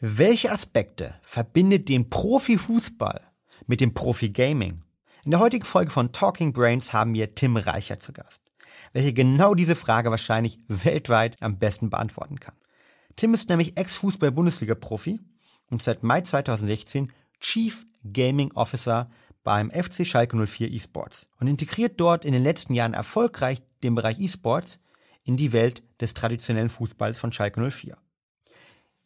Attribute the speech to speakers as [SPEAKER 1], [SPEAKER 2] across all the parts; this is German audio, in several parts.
[SPEAKER 1] Welche Aspekte verbindet den Profifußball mit dem Profi-Gaming? In der heutigen Folge von Talking Brains haben wir Tim Reicher zu Gast, welcher genau diese Frage wahrscheinlich weltweit am besten beantworten kann. Tim ist nämlich Ex-Fußball-Bundesliga-Profi und seit Mai 2016 Chief Gaming Officer beim FC Schalke 04 eSports und integriert dort in den letzten Jahren erfolgreich den Bereich eSports in die Welt des traditionellen Fußballs von Schalke 04.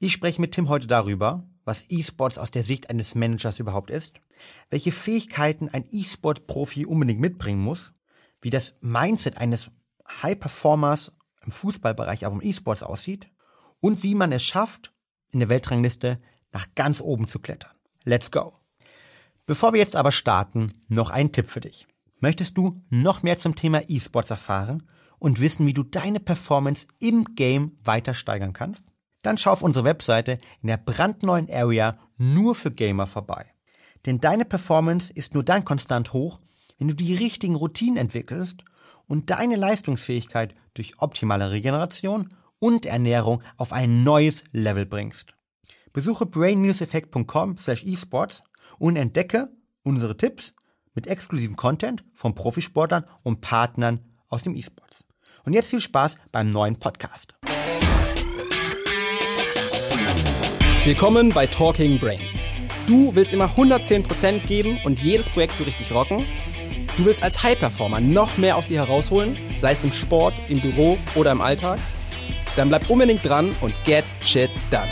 [SPEAKER 1] Ich spreche mit Tim heute darüber, was E-Sports aus der Sicht eines Managers überhaupt ist, welche Fähigkeiten ein E-Sport-Profi unbedingt mitbringen muss, wie das Mindset eines High-Performers im Fußballbereich, aber im E-Sports aussieht und wie man es schafft, in der Weltrangliste nach ganz oben zu klettern. Let's go! Bevor wir jetzt aber starten, noch ein Tipp für dich. Möchtest du noch mehr zum Thema E-Sports erfahren und wissen, wie du deine Performance im Game weiter steigern kannst? Dann schau auf unsere Webseite in der brandneuen Area nur für Gamer vorbei. Denn deine Performance ist nur dann konstant hoch, wenn du die richtigen Routinen entwickelst und deine Leistungsfähigkeit durch optimale Regeneration und Ernährung auf ein neues Level bringst. Besuche brain-effekt.com slash esports und entdecke unsere Tipps mit exklusivem Content von Profisportlern und Partnern aus dem E-Sports. Und jetzt viel Spaß beim neuen Podcast.
[SPEAKER 2] Willkommen bei Talking Brains. Du willst immer 110% geben und jedes Projekt so richtig rocken? Du willst als High-Performer noch mehr aus dir herausholen, sei es im Sport, im Büro oder im Alltag? Dann bleib unbedingt dran und get shit done.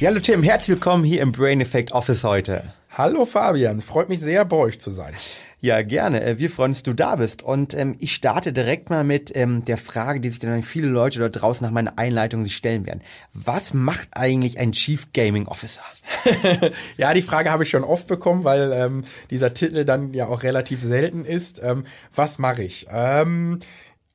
[SPEAKER 1] Ja, hallo Tim, herzlich willkommen hier im Brain Effect Office heute.
[SPEAKER 3] Hallo Fabian, freut mich sehr, bei euch zu sein.
[SPEAKER 1] Ja, gerne. Äh, wir freuen uns, dass du da bist. Und ähm, ich starte direkt mal mit ähm, der Frage, die sich dann viele Leute dort draußen nach meiner Einleitung sich stellen werden. Was macht eigentlich ein Chief Gaming Officer?
[SPEAKER 3] ja, die Frage habe ich schon oft bekommen, weil ähm, dieser Titel dann ja auch relativ selten ist. Ähm, was mache ich?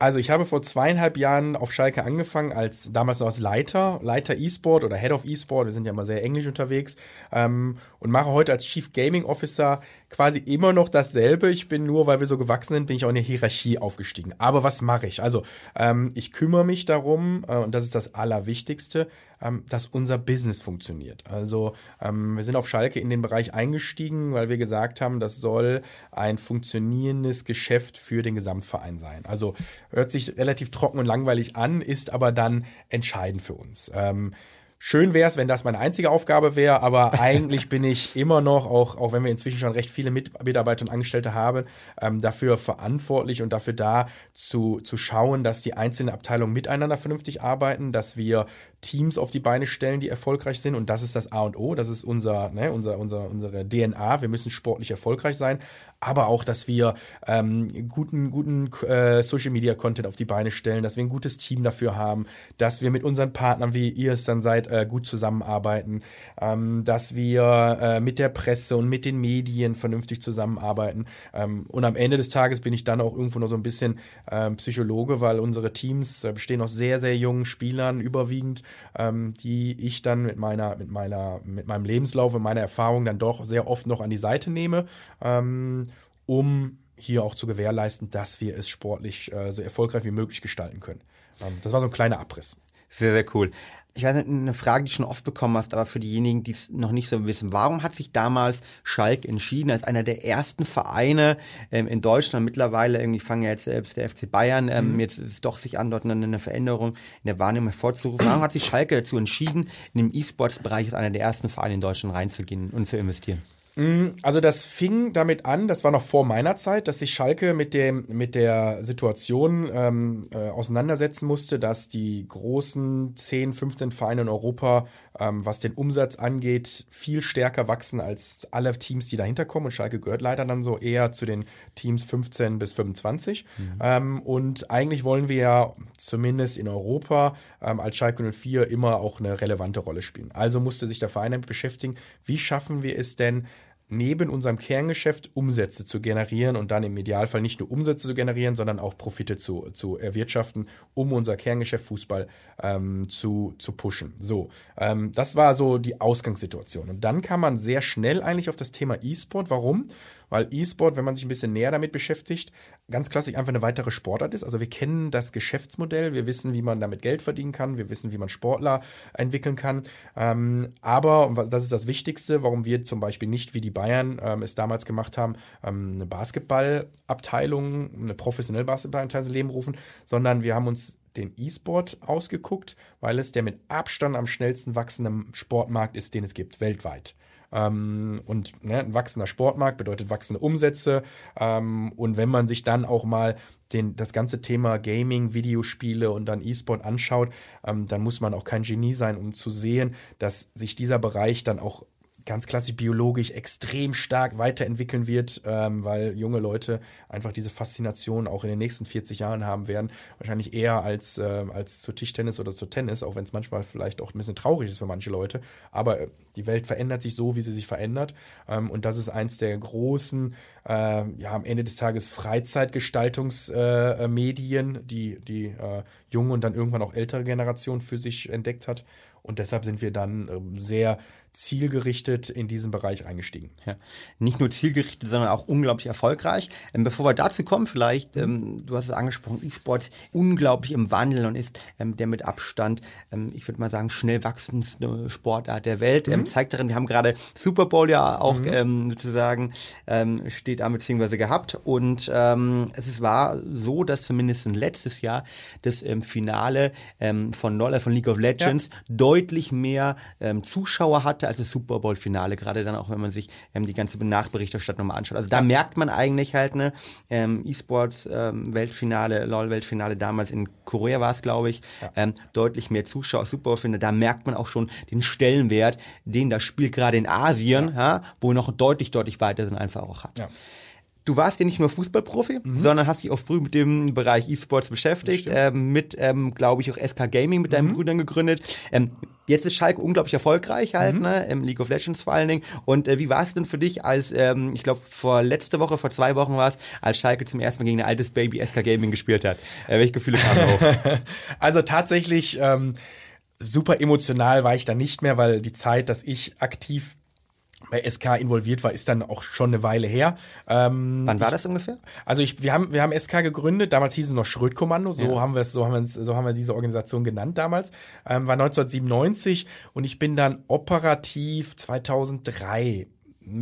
[SPEAKER 3] Also ich habe vor zweieinhalb Jahren auf Schalke angefangen, als damals noch als Leiter, Leiter E-Sport oder Head of E-Sport, wir sind ja immer sehr englisch unterwegs, ähm, und mache heute als Chief Gaming Officer quasi immer noch dasselbe. Ich bin nur, weil wir so gewachsen sind, bin ich auch in der Hierarchie aufgestiegen. Aber was mache ich? Also ähm, ich kümmere mich darum, äh, und das ist das Allerwichtigste, ähm, dass unser Business funktioniert. Also ähm, wir sind auf Schalke in den Bereich eingestiegen, weil wir gesagt haben, das soll ein funktionierendes Geschäft für den Gesamtverein sein. Also hört sich relativ trocken und langweilig an, ist aber dann entscheidend für uns. Ähm, Schön wäre es, wenn das meine einzige Aufgabe wäre, aber eigentlich bin ich immer noch, auch, auch wenn wir inzwischen schon recht viele Mitarbeiter und Angestellte haben, ähm, dafür verantwortlich und dafür da zu, zu schauen, dass die einzelnen Abteilungen miteinander vernünftig arbeiten, dass wir Teams auf die Beine stellen, die erfolgreich sind. Und das ist das A und O, das ist unser, ne, unser, unser, unsere DNA. Wir müssen sportlich erfolgreich sein aber auch, dass wir ähm, guten, guten äh, Social Media Content auf die Beine stellen, dass wir ein gutes Team dafür haben, dass wir mit unseren Partnern, wie ihr es dann seid, äh, gut zusammenarbeiten, ähm, dass wir äh, mit der Presse und mit den Medien vernünftig zusammenarbeiten. Ähm, und am Ende des Tages bin ich dann auch irgendwo noch so ein bisschen ähm, Psychologe, weil unsere Teams äh, bestehen aus sehr, sehr jungen Spielern überwiegend, ähm, die ich dann mit meiner, mit meiner, mit meinem Lebenslauf und meiner Erfahrung dann doch sehr oft noch an die Seite nehme. Ähm, um hier auch zu gewährleisten, dass wir es sportlich äh, so erfolgreich wie möglich gestalten können. Ähm, das war so ein kleiner Abriss.
[SPEAKER 1] Sehr, sehr cool. Ich weiß nicht, eine Frage, die du schon oft bekommen hast, aber für diejenigen, die es noch nicht so wissen, warum hat sich damals Schalke entschieden, als einer der ersten Vereine ähm, in Deutschland, mittlerweile irgendwie fangen ja jetzt selbst der FC Bayern, ähm, mhm. jetzt ist es doch sich an, dort eine, Veränderung in der Wahrnehmung hervorzurufen. Warum hat sich Schalke dazu entschieden, in dem E-Sports-Bereich als einer der ersten Vereine in Deutschland reinzugehen und zu investieren?
[SPEAKER 3] Mm, also das fing damit an, das war noch vor meiner Zeit, dass sich Schalke mit dem mit der Situation ähm, äh, auseinandersetzen musste, dass die großen 10, 15 Vereine in Europa, ähm, was den Umsatz angeht, viel stärker wachsen als alle Teams, die dahinter kommen. Und Schalke gehört leider dann so eher zu den Teams 15 bis 25. Mhm. Ähm, und eigentlich wollen wir ja zumindest in Europa ähm, als Schalke 04 immer auch eine relevante Rolle spielen. Also musste sich der Verein damit beschäftigen, wie schaffen wir es denn, neben unserem Kerngeschäft Umsätze zu generieren und dann im Idealfall nicht nur Umsätze zu generieren, sondern auch Profite zu, zu erwirtschaften, um unser Kerngeschäft Fußball ähm, zu, zu pushen. So, ähm, das war so die Ausgangssituation. Und dann kam man sehr schnell eigentlich auf das Thema E-Sport. Warum? Weil E-Sport, wenn man sich ein bisschen näher damit beschäftigt, ganz klassisch einfach eine weitere Sportart ist. Also wir kennen das Geschäftsmodell, wir wissen, wie man damit Geld verdienen kann, wir wissen, wie man Sportler entwickeln kann. Ähm, aber, und das ist das Wichtigste, warum wir zum Beispiel nicht wie die Bayern ähm, es damals gemacht haben, ähm, eine Basketballabteilung, eine professionelle Basketballabteilung ins Leben rufen, sondern wir haben uns den E-Sport ausgeguckt, weil es der mit Abstand am schnellsten wachsende Sportmarkt ist, den es gibt, weltweit. Ähm, und ne, ein wachsender Sportmarkt bedeutet wachsende Umsätze. Ähm, und wenn man sich dann auch mal den, das ganze Thema Gaming, Videospiele und dann E-Sport anschaut, ähm, dann muss man auch kein Genie sein, um zu sehen, dass sich dieser Bereich dann auch ganz klassisch biologisch extrem stark weiterentwickeln wird, ähm, weil junge Leute einfach diese Faszination auch in den nächsten 40 Jahren haben werden. Wahrscheinlich eher als, äh, als zu Tischtennis oder zu Tennis, auch wenn es manchmal vielleicht auch ein bisschen traurig ist für manche Leute. Aber äh, die Welt verändert sich so, wie sie sich verändert. Ähm, und das ist eins der großen, äh, ja, am Ende des Tages Freizeitgestaltungsmedien, äh, die die äh, junge und dann irgendwann auch ältere Generation für sich entdeckt hat. Und deshalb sind wir dann ähm, sehr zielgerichtet in diesen Bereich eingestiegen.
[SPEAKER 1] Ja. Nicht nur zielgerichtet, sondern auch unglaublich erfolgreich. Ähm, bevor wir dazu kommen, vielleicht, ähm, du hast es angesprochen, E-Sports unglaublich im Wandel und ist ähm, der mit Abstand, ähm, ich würde mal sagen, schnell wachsendste Sportart der Welt. Ähm, mhm. zeigt darin, wir haben gerade Super Bowl ja auch mhm. Ähm, sozusagen steht an beziehungsweise gehabt und es war so, dass zumindest letztes Jahr das Finale von LoL, von League of Legends ja. deutlich mehr Zuschauer hat hatte als das Super Bowl-Finale, gerade dann auch, wenn man sich ähm, die ganze Nachberichterstattung mal anschaut. Also da merkt man eigentlich halt, ne, ähm, E-Sports-Weltfinale, ähm, LOL-Weltfinale damals in Korea war es, glaube ich, ja. ähm, deutlich mehr Zuschauer, Super Bowl-Finale, da merkt man auch schon den Stellenwert, den das Spiel gerade in Asien, ja. ja wo noch deutlich, deutlich weiter sind, einfach auch hat. Du warst ja nicht nur Fußballprofi, mhm. sondern hast dich auch früh mit dem Bereich E-Sports beschäftigt, ähm, mit, ähm, glaube ich, auch SK Gaming mit deinen mhm. Brüdern gegründet. Ähm, jetzt ist Schalke unglaublich erfolgreich halt, mhm. ne, im League of Legends vor allen Dingen. Und äh, wie war es denn für dich, als, ähm, ich glaube, vor letzte Woche, vor zwei Wochen war es, als Schalke zum ersten Mal gegen ein altes Baby SK Gaming gespielt hat? Äh, welche Gefühle kamen hoch?
[SPEAKER 3] also tatsächlich, ähm, super emotional war ich da nicht mehr, weil die Zeit, dass ich aktiv bei SK involviert war, ist dann auch schon eine Weile her.
[SPEAKER 1] Ähm, Wann war das ungefähr?
[SPEAKER 3] Also ich, wir haben, wir haben SK gegründet. Damals hieß es noch Schrödkommando. So ja. haben wir es, so haben wir so haben wir diese Organisation genannt damals. Ähm, war 1997 und ich bin dann operativ 2003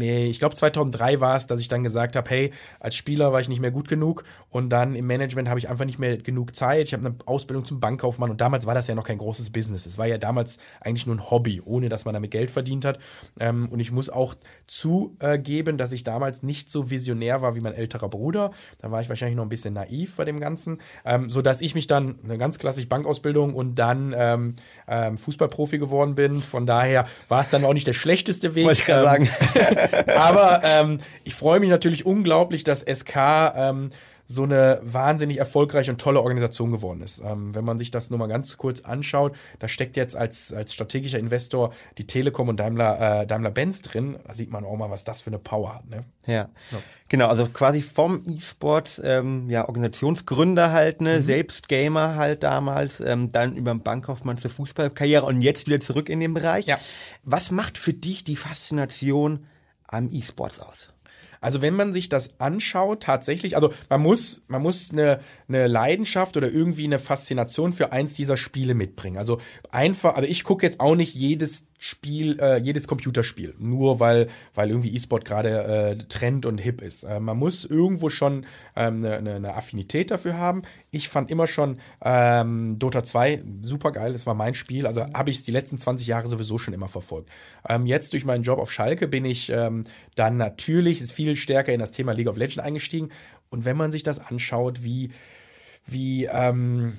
[SPEAKER 3] ich glaube 2003 war es, dass ich dann gesagt habe, hey, als Spieler war ich nicht mehr gut genug und dann im Management habe ich einfach nicht mehr genug Zeit. Ich habe eine Ausbildung zum Bankkaufmann und damals war das ja noch kein großes Business. Es war ja damals eigentlich nur ein Hobby, ohne dass man damit Geld verdient hat. Ähm, und ich muss auch zugeben, dass ich damals nicht so visionär war wie mein älterer Bruder. Da war ich wahrscheinlich noch ein bisschen naiv bei dem Ganzen, ähm, so dass ich mich dann eine ganz klassische Bankausbildung und dann ähm, ähm, Fußballprofi geworden bin. Von daher war es dann auch nicht der schlechteste Weg.
[SPEAKER 1] Wollte ich gerade sagen.
[SPEAKER 3] Aber ähm, ich freue mich natürlich unglaublich, dass SK ähm, so eine wahnsinnig erfolgreiche und tolle Organisation geworden ist. Ähm, wenn man sich das nur mal ganz kurz anschaut, da steckt jetzt als, als strategischer Investor die Telekom und Daimler, äh, Daimler Benz drin. Da sieht man auch mal, was das für eine Power hat. Ne?
[SPEAKER 1] Ja. ja. genau. Also quasi vom E-Sport, ähm, ja, Organisationsgründer halt, ne, mhm. selbst Gamer halt damals, ähm, dann über den Bankkaufmann zur Fußballkarriere und jetzt wieder zurück in den Bereich. Ja. Was macht für dich die Faszination am E-Sports aus?
[SPEAKER 3] Also wenn man sich das anschaut, tatsächlich, also man muss, man muss eine, eine Leidenschaft oder irgendwie eine Faszination für eins dieser Spiele mitbringen. Also einfach, also ich gucke jetzt auch nicht jedes Spiel, äh, jedes Computerspiel, nur weil, weil irgendwie E-Sport gerade äh, Trend und hip ist. Äh, man muss irgendwo schon ähm, eine, eine, eine Affinität dafür haben. Ich fand immer schon ähm, Dota 2 super geil, das war mein Spiel, also habe ich es die letzten 20 Jahre sowieso schon immer verfolgt. Ähm, jetzt durch meinen Job auf Schalke bin ich ähm, dann natürlich viel stärker in das Thema League of Legends eingestiegen. Und wenn man sich das anschaut, wie, wie, ähm,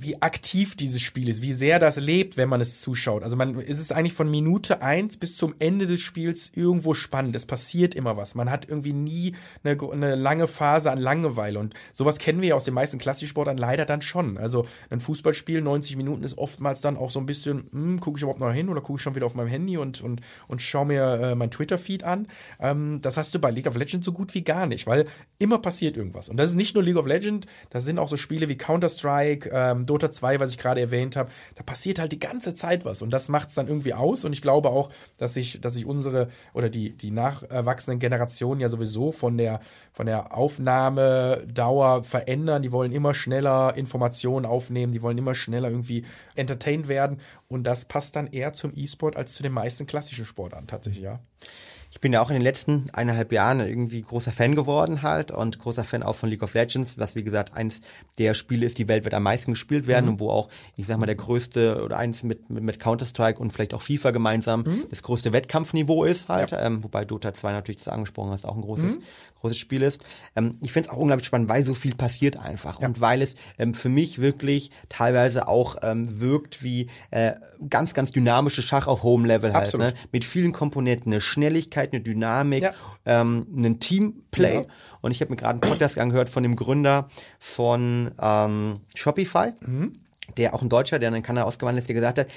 [SPEAKER 3] wie aktiv dieses Spiel ist, wie sehr das lebt, wenn man es zuschaut. Also man ist es eigentlich von Minute eins bis zum Ende des Spiels irgendwo spannend. Es passiert immer was. Man hat irgendwie nie eine, eine lange Phase an Langeweile. Und sowas kennen wir ja aus den meisten Klassiksportarten leider dann schon. Also ein Fußballspiel, 90 Minuten, ist oftmals dann auch so ein bisschen, hm, gucke ich überhaupt noch hin oder gucke ich schon wieder auf meinem Handy und, und, und schaue mir äh, mein Twitter-Feed an. Ähm, das hast du bei League of Legends so gut wie gar nicht, weil immer passiert irgendwas. Und das ist nicht nur League of Legends, das sind auch so Spiele wie Counter-Strike, ähm, Dota 2, was ich gerade erwähnt habe. Da passiert halt die ganze Zeit was und das macht es dann irgendwie aus. Und ich glaube auch, dass sich, dass sich unsere oder die, die nachwachsenden Generationen ja sowieso von der, von der Aufnahmedauer verändern. Die wollen immer schneller Informationen aufnehmen, die wollen immer schneller irgendwie entertained werden. Und das passt dann eher zum E-Sport als zu den meisten klassischen Sportarten tatsächlich, ja
[SPEAKER 1] ich bin ja auch in den letzten eineinhalb Jahren irgendwie großer Fan geworden halt und großer Fan auch von League of Legends, was wie gesagt eines der Spiele ist, die weltweit am meisten gespielt werden mhm. und wo auch, ich sag mal, der größte oder eins mit, mit, mit Counter-Strike und vielleicht auch FIFA gemeinsam mhm. das größte Wettkampfniveau ist halt, ja. ähm, wobei Dota 2 natürlich das angesprochen hast, auch ein großes, mhm. großes Spiel ist. Ähm, ich finde es auch unglaublich spannend, weil so viel passiert einfach ja. und weil es ähm, für mich wirklich teilweise auch ähm, wirkt wie äh, ganz, ganz dynamische Schach auf Home-Level halt, ne? mit vielen Komponenten, eine Schnelligkeit Schnelligkeit, eine Dynamik, ja. ähm, ein Teamplay. Ja. Und ich habe mir gerade einen Podcast angehört von dem Gründer von ähm, Shopify, mhm. der auch ein Deutscher, der in Kanada ausgewandert ist, der gesagt hat,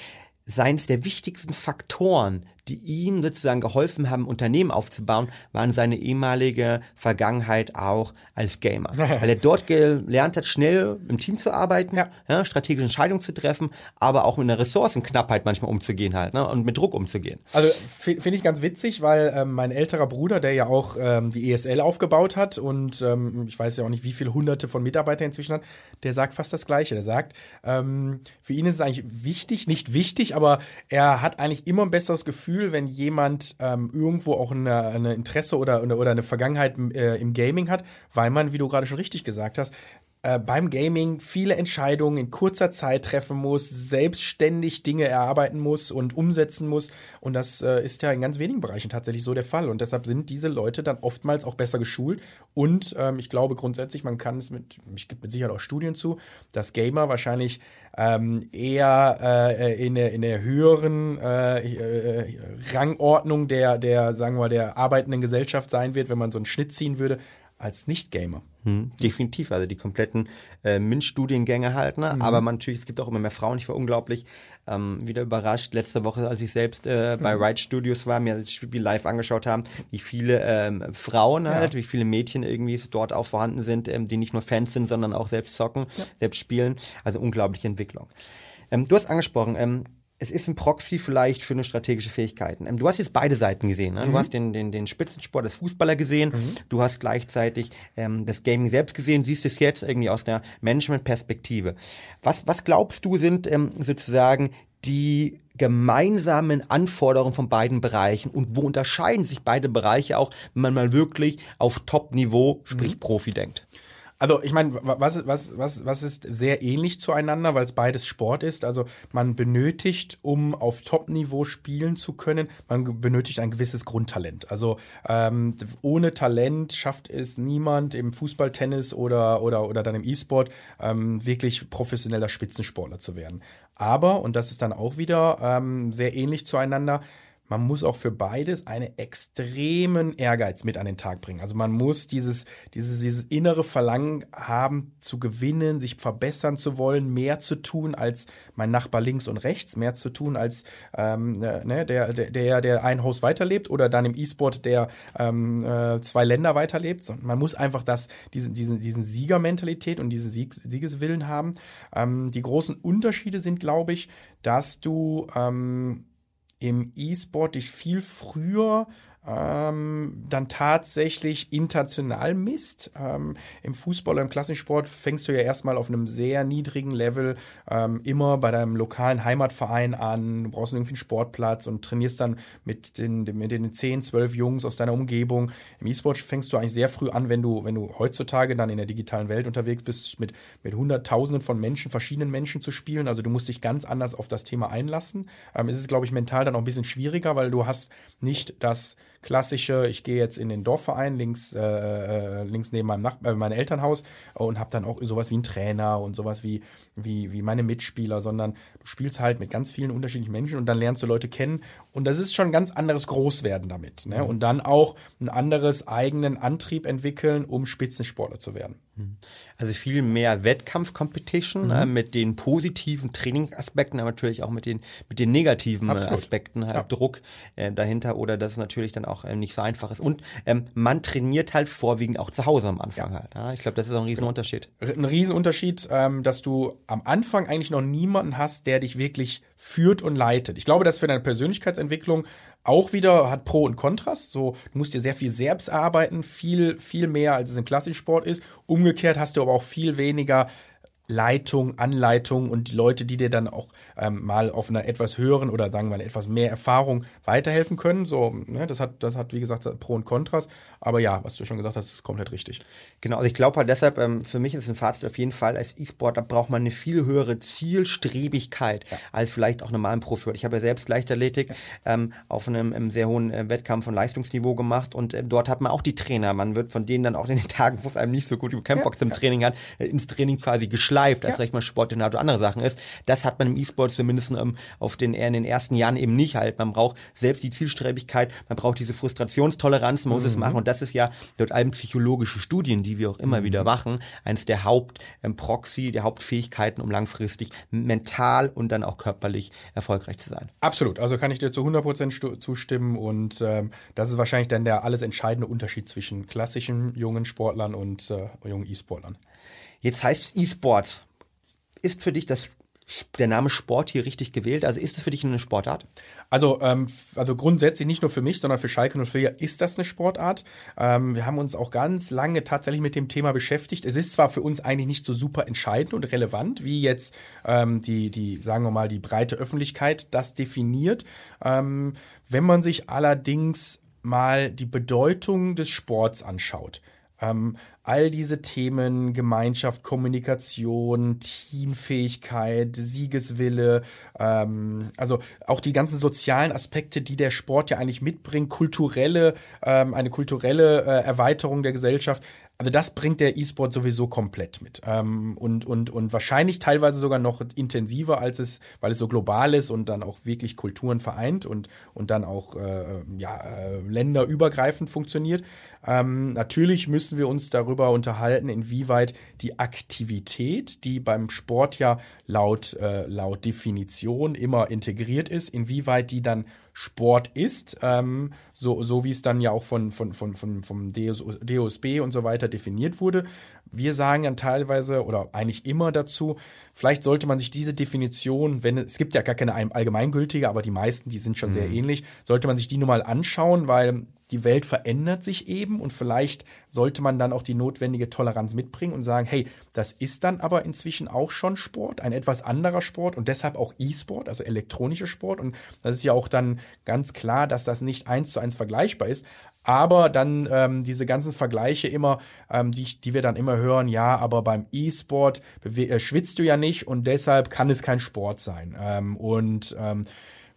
[SPEAKER 1] seines der wichtigsten Faktoren, die ihm sozusagen geholfen haben, Unternehmen aufzubauen, waren seine ehemalige Vergangenheit auch als Gamer. Weil er dort gelernt hat, schnell im Team zu arbeiten, ja. Ja, strategische Entscheidungen zu treffen, aber auch mit einer Ressourcenknappheit manchmal umzugehen halt ne, und mit Druck umzugehen.
[SPEAKER 3] Also finde ich ganz witzig, weil ähm, mein älterer Bruder, der ja auch ähm, die ESL aufgebaut hat und ähm, ich weiß ja auch nicht, wie viele hunderte von Mitarbeitern inzwischen hat, der sagt fast das Gleiche. Der sagt, ähm, für ihn ist es eigentlich wichtig, nicht wichtig, aber er hat eigentlich immer ein besseres Gefühl, Gefühl, wenn jemand ähm, irgendwo auch eine, eine Interesse oder, oder eine Vergangenheit äh, im Gaming hat, weil man, wie du gerade schon richtig gesagt hast, äh, beim Gaming viele Entscheidungen in kurzer Zeit treffen muss, selbstständig Dinge erarbeiten muss und umsetzen muss. Und das äh, ist ja in ganz wenigen Bereichen tatsächlich so der Fall. Und deshalb sind diese Leute dann oftmals auch besser geschult. Und ähm, ich glaube grundsätzlich, man kann es mit, ich gibt mit Sicherheit auch Studien zu, dass Gamer wahrscheinlich ähm, eher äh, in, der, in der höheren äh, äh, Rangordnung der, der, sagen wir mal, der arbeitenden Gesellschaft sein wird, wenn man so einen Schnitt ziehen würde, als Nicht-Gamer.
[SPEAKER 1] Hm, definitiv, also die kompletten äh, MINT-Studiengänge halt, ne? Mhm. aber man, natürlich, es gibt auch immer mehr Frauen. Ich war unglaublich ähm, wieder überrascht letzte Woche, als ich selbst äh, bei mhm. Ride Studios war, mir das Spiel live angeschaut haben, wie viele ähm, Frauen halt, ja. wie viele Mädchen irgendwie dort auch vorhanden sind, ähm, die nicht nur Fans sind, sondern auch selbst zocken, ja. selbst spielen. Also unglaubliche Entwicklung. Ähm, du hast angesprochen, ähm, es ist ein Proxy vielleicht für eine strategische Fähigkeiten. Ähm, du hast jetzt beide Seiten gesehen. Ne? Du mhm. hast den, den, den Spitzensport des Fußballer gesehen. Mhm. Du hast gleichzeitig ähm, das Gaming selbst gesehen, siehst es jetzt irgendwie aus der Management-Perspektive. Was, was glaubst du sind ähm, sozusagen die gemeinsamen Anforderungen von beiden Bereichen und wo unterscheiden sich beide Bereiche auch, wenn man mal wirklich auf Top-Niveau, sprich mhm. Profi denkt?
[SPEAKER 3] Also ich meine, was, was, was, was ist sehr ähnlich zueinander, weil es beides Sport ist. Also man benötigt, um auf Top-Niveau spielen zu können, man benötigt ein gewisses Grundtalent. Also ähm, ohne Talent schafft es niemand im Fußball, Tennis oder, oder, oder dann im E-Sport ähm, wirklich professioneller Spitzensportler zu werden. Aber, und das ist dann auch wieder ähm, sehr ähnlich zueinander, man muss auch für beides einen extremen Ehrgeiz mit an den Tag bringen. Also man muss dieses, dieses, dieses innere Verlangen haben, zu gewinnen, sich verbessern zu wollen, mehr zu tun als mein Nachbar links und rechts, mehr zu tun als ähm, ne, der, der, der, der ein Haus weiterlebt oder dann im E-Sport, der ähm, äh, zwei Länder weiterlebt. Man muss einfach das, diesen, diesen, diesen Siegermentalität und diesen Sieg, Siegeswillen haben. Ähm, die großen Unterschiede sind, glaube ich, dass du ähm, im E-Sport dich viel früher ähm, dann tatsächlich international misst. Ähm, Im Fußball im Klassensport fängst du ja erstmal auf einem sehr niedrigen Level ähm, immer bei deinem lokalen Heimatverein an. Du brauchst irgendwie einen Sportplatz und trainierst dann mit den, mit den 10, 12 Jungs aus deiner Umgebung. Im E-Sport fängst du eigentlich sehr früh an, wenn du, wenn du heutzutage dann in der digitalen Welt unterwegs bist, mit, mit Hunderttausenden von Menschen, verschiedenen Menschen zu spielen. Also du musst dich ganz anders auf das Thema einlassen. Ähm, es ist, glaube ich, mental dann auch ein bisschen schwieriger, weil du hast nicht das klassische, ich gehe jetzt in den Dorfverein links, äh, äh links neben meinem, Nach äh, meinem Elternhaus und habe dann auch sowas wie einen Trainer und sowas wie, wie, wie meine Mitspieler, sondern du spielst halt mit ganz vielen unterschiedlichen Menschen und dann lernst du Leute kennen und das ist schon ein ganz anderes Großwerden damit. Ne? Mhm. Und dann auch ein anderes eigenen Antrieb entwickeln, um Spitzensportler zu werden.
[SPEAKER 1] Mhm. Also viel mehr Wettkampf-Competition mhm. äh, mit den positiven Trainingaspekten, aber natürlich auch mit den, mit den negativen äh, Absolut. Aspekten, halt ja. Druck äh, dahinter oder dass es natürlich dann auch äh, nicht so einfach ist. Und ähm, man trainiert halt vorwiegend auch zu Hause am Anfang ja. halt. Ja? Ich glaube, das ist auch ein Riesenunterschied.
[SPEAKER 3] Ein Riesenunterschied, ähm, dass du am Anfang eigentlich noch niemanden hast, der dich wirklich führt und leitet. Ich glaube, dass für deine Persönlichkeitsentwicklung auch wieder hat Pro und Kontrast. So, du musst dir sehr viel selbst erarbeiten, viel, viel mehr, als es im klassischen Sport ist. Umgekehrt hast du aber auch viel weniger Leitung, Anleitung und Leute, die dir dann auch ähm, mal auf einer etwas höheren oder sagen wir mal etwas mehr Erfahrung weiterhelfen können. So, ne, das hat, das hat wie gesagt Pro und Kontrast. Aber ja, was du schon gesagt hast, ist komplett richtig.
[SPEAKER 1] Genau, also ich glaube halt deshalb, ähm, für mich ist ein Fazit auf jeden Fall, als E-Sportler braucht man eine viel höhere Zielstrebigkeit ja. als vielleicht auch normalen Profi. Ich habe ja selbst Leichtathletik ja. ähm, auf einem, einem sehr hohen äh, Wettkampf und Leistungsniveau gemacht und äh, dort hat man auch die Trainer. Man wird von denen dann auch in den Tagen, wo es einem nicht so gut über Campbox ja. im Training hat, äh, ins Training quasi geschleift, als vielleicht mal Sport oder andere Sachen ist. Das hat man im E-Sport zumindest ähm, auf den, eher in den ersten Jahren eben nicht halt. Man braucht selbst die Zielstrebigkeit, man braucht diese Frustrationstoleranz, man muss mhm. es machen und das ist ja dort allen psychologische Studien, die wir auch immer mhm. wieder machen, eines der Hauptproxy, ähm, der Hauptfähigkeiten, um langfristig mental und dann auch körperlich erfolgreich zu sein.
[SPEAKER 3] Absolut, also kann ich dir zu 100% zustimmen und ähm, das ist wahrscheinlich dann der alles entscheidende Unterschied zwischen klassischen jungen Sportlern und äh, jungen E-Sportlern.
[SPEAKER 1] Jetzt heißt E-Sports. Ist für dich das der Name Sport hier richtig gewählt? Also ist es für dich eine Sportart?
[SPEAKER 3] Also, ähm, also grundsätzlich nicht nur für mich, sondern für Schalke 04 ist das eine Sportart. Ähm, wir haben uns auch ganz lange tatsächlich mit dem Thema beschäftigt. Es ist zwar für uns eigentlich nicht so super entscheidend und relevant, wie jetzt ähm, die, die, sagen wir mal, die breite Öffentlichkeit das definiert. Ähm, wenn man sich allerdings mal die Bedeutung des Sports anschaut, ähm, all diese Themen, Gemeinschaft, Kommunikation, Teamfähigkeit, Siegeswille, ähm, also auch die ganzen sozialen Aspekte, die der Sport ja eigentlich mitbringt, kulturelle, ähm, eine kulturelle äh, Erweiterung der Gesellschaft, also das bringt der E-Sport sowieso komplett mit. Ähm, und, und, und wahrscheinlich teilweise sogar noch intensiver, als es, weil es so global ist und dann auch wirklich Kulturen vereint und, und dann auch äh, ja, äh, länderübergreifend funktioniert. Ähm, natürlich müssen wir uns darüber unterhalten, inwieweit die Aktivität, die beim Sport ja laut, äh, laut Definition immer integriert ist, inwieweit die dann Sport ist, ähm, so, so wie es dann ja auch von, von, von, von, vom DOSB und so weiter definiert wurde. Wir sagen dann teilweise oder eigentlich immer dazu, vielleicht sollte man sich diese Definition, wenn es gibt ja gar keine allgemeingültige, aber die meisten, die sind schon mhm. sehr ähnlich, sollte man sich die nur mal anschauen, weil die Welt verändert sich eben und vielleicht sollte man dann auch die notwendige Toleranz mitbringen und sagen, hey, das ist dann aber inzwischen auch schon Sport, ein etwas anderer Sport und deshalb auch E-Sport, also elektronischer Sport. Und das ist ja auch dann ganz klar, dass das nicht eins zu eins vergleichbar ist. Aber dann ähm, diese ganzen Vergleiche immer, ähm, die, die wir dann immer hören, ja, aber beim E-Sport äh, schwitzt du ja nicht und deshalb kann es kein Sport sein. Ähm, und ähm,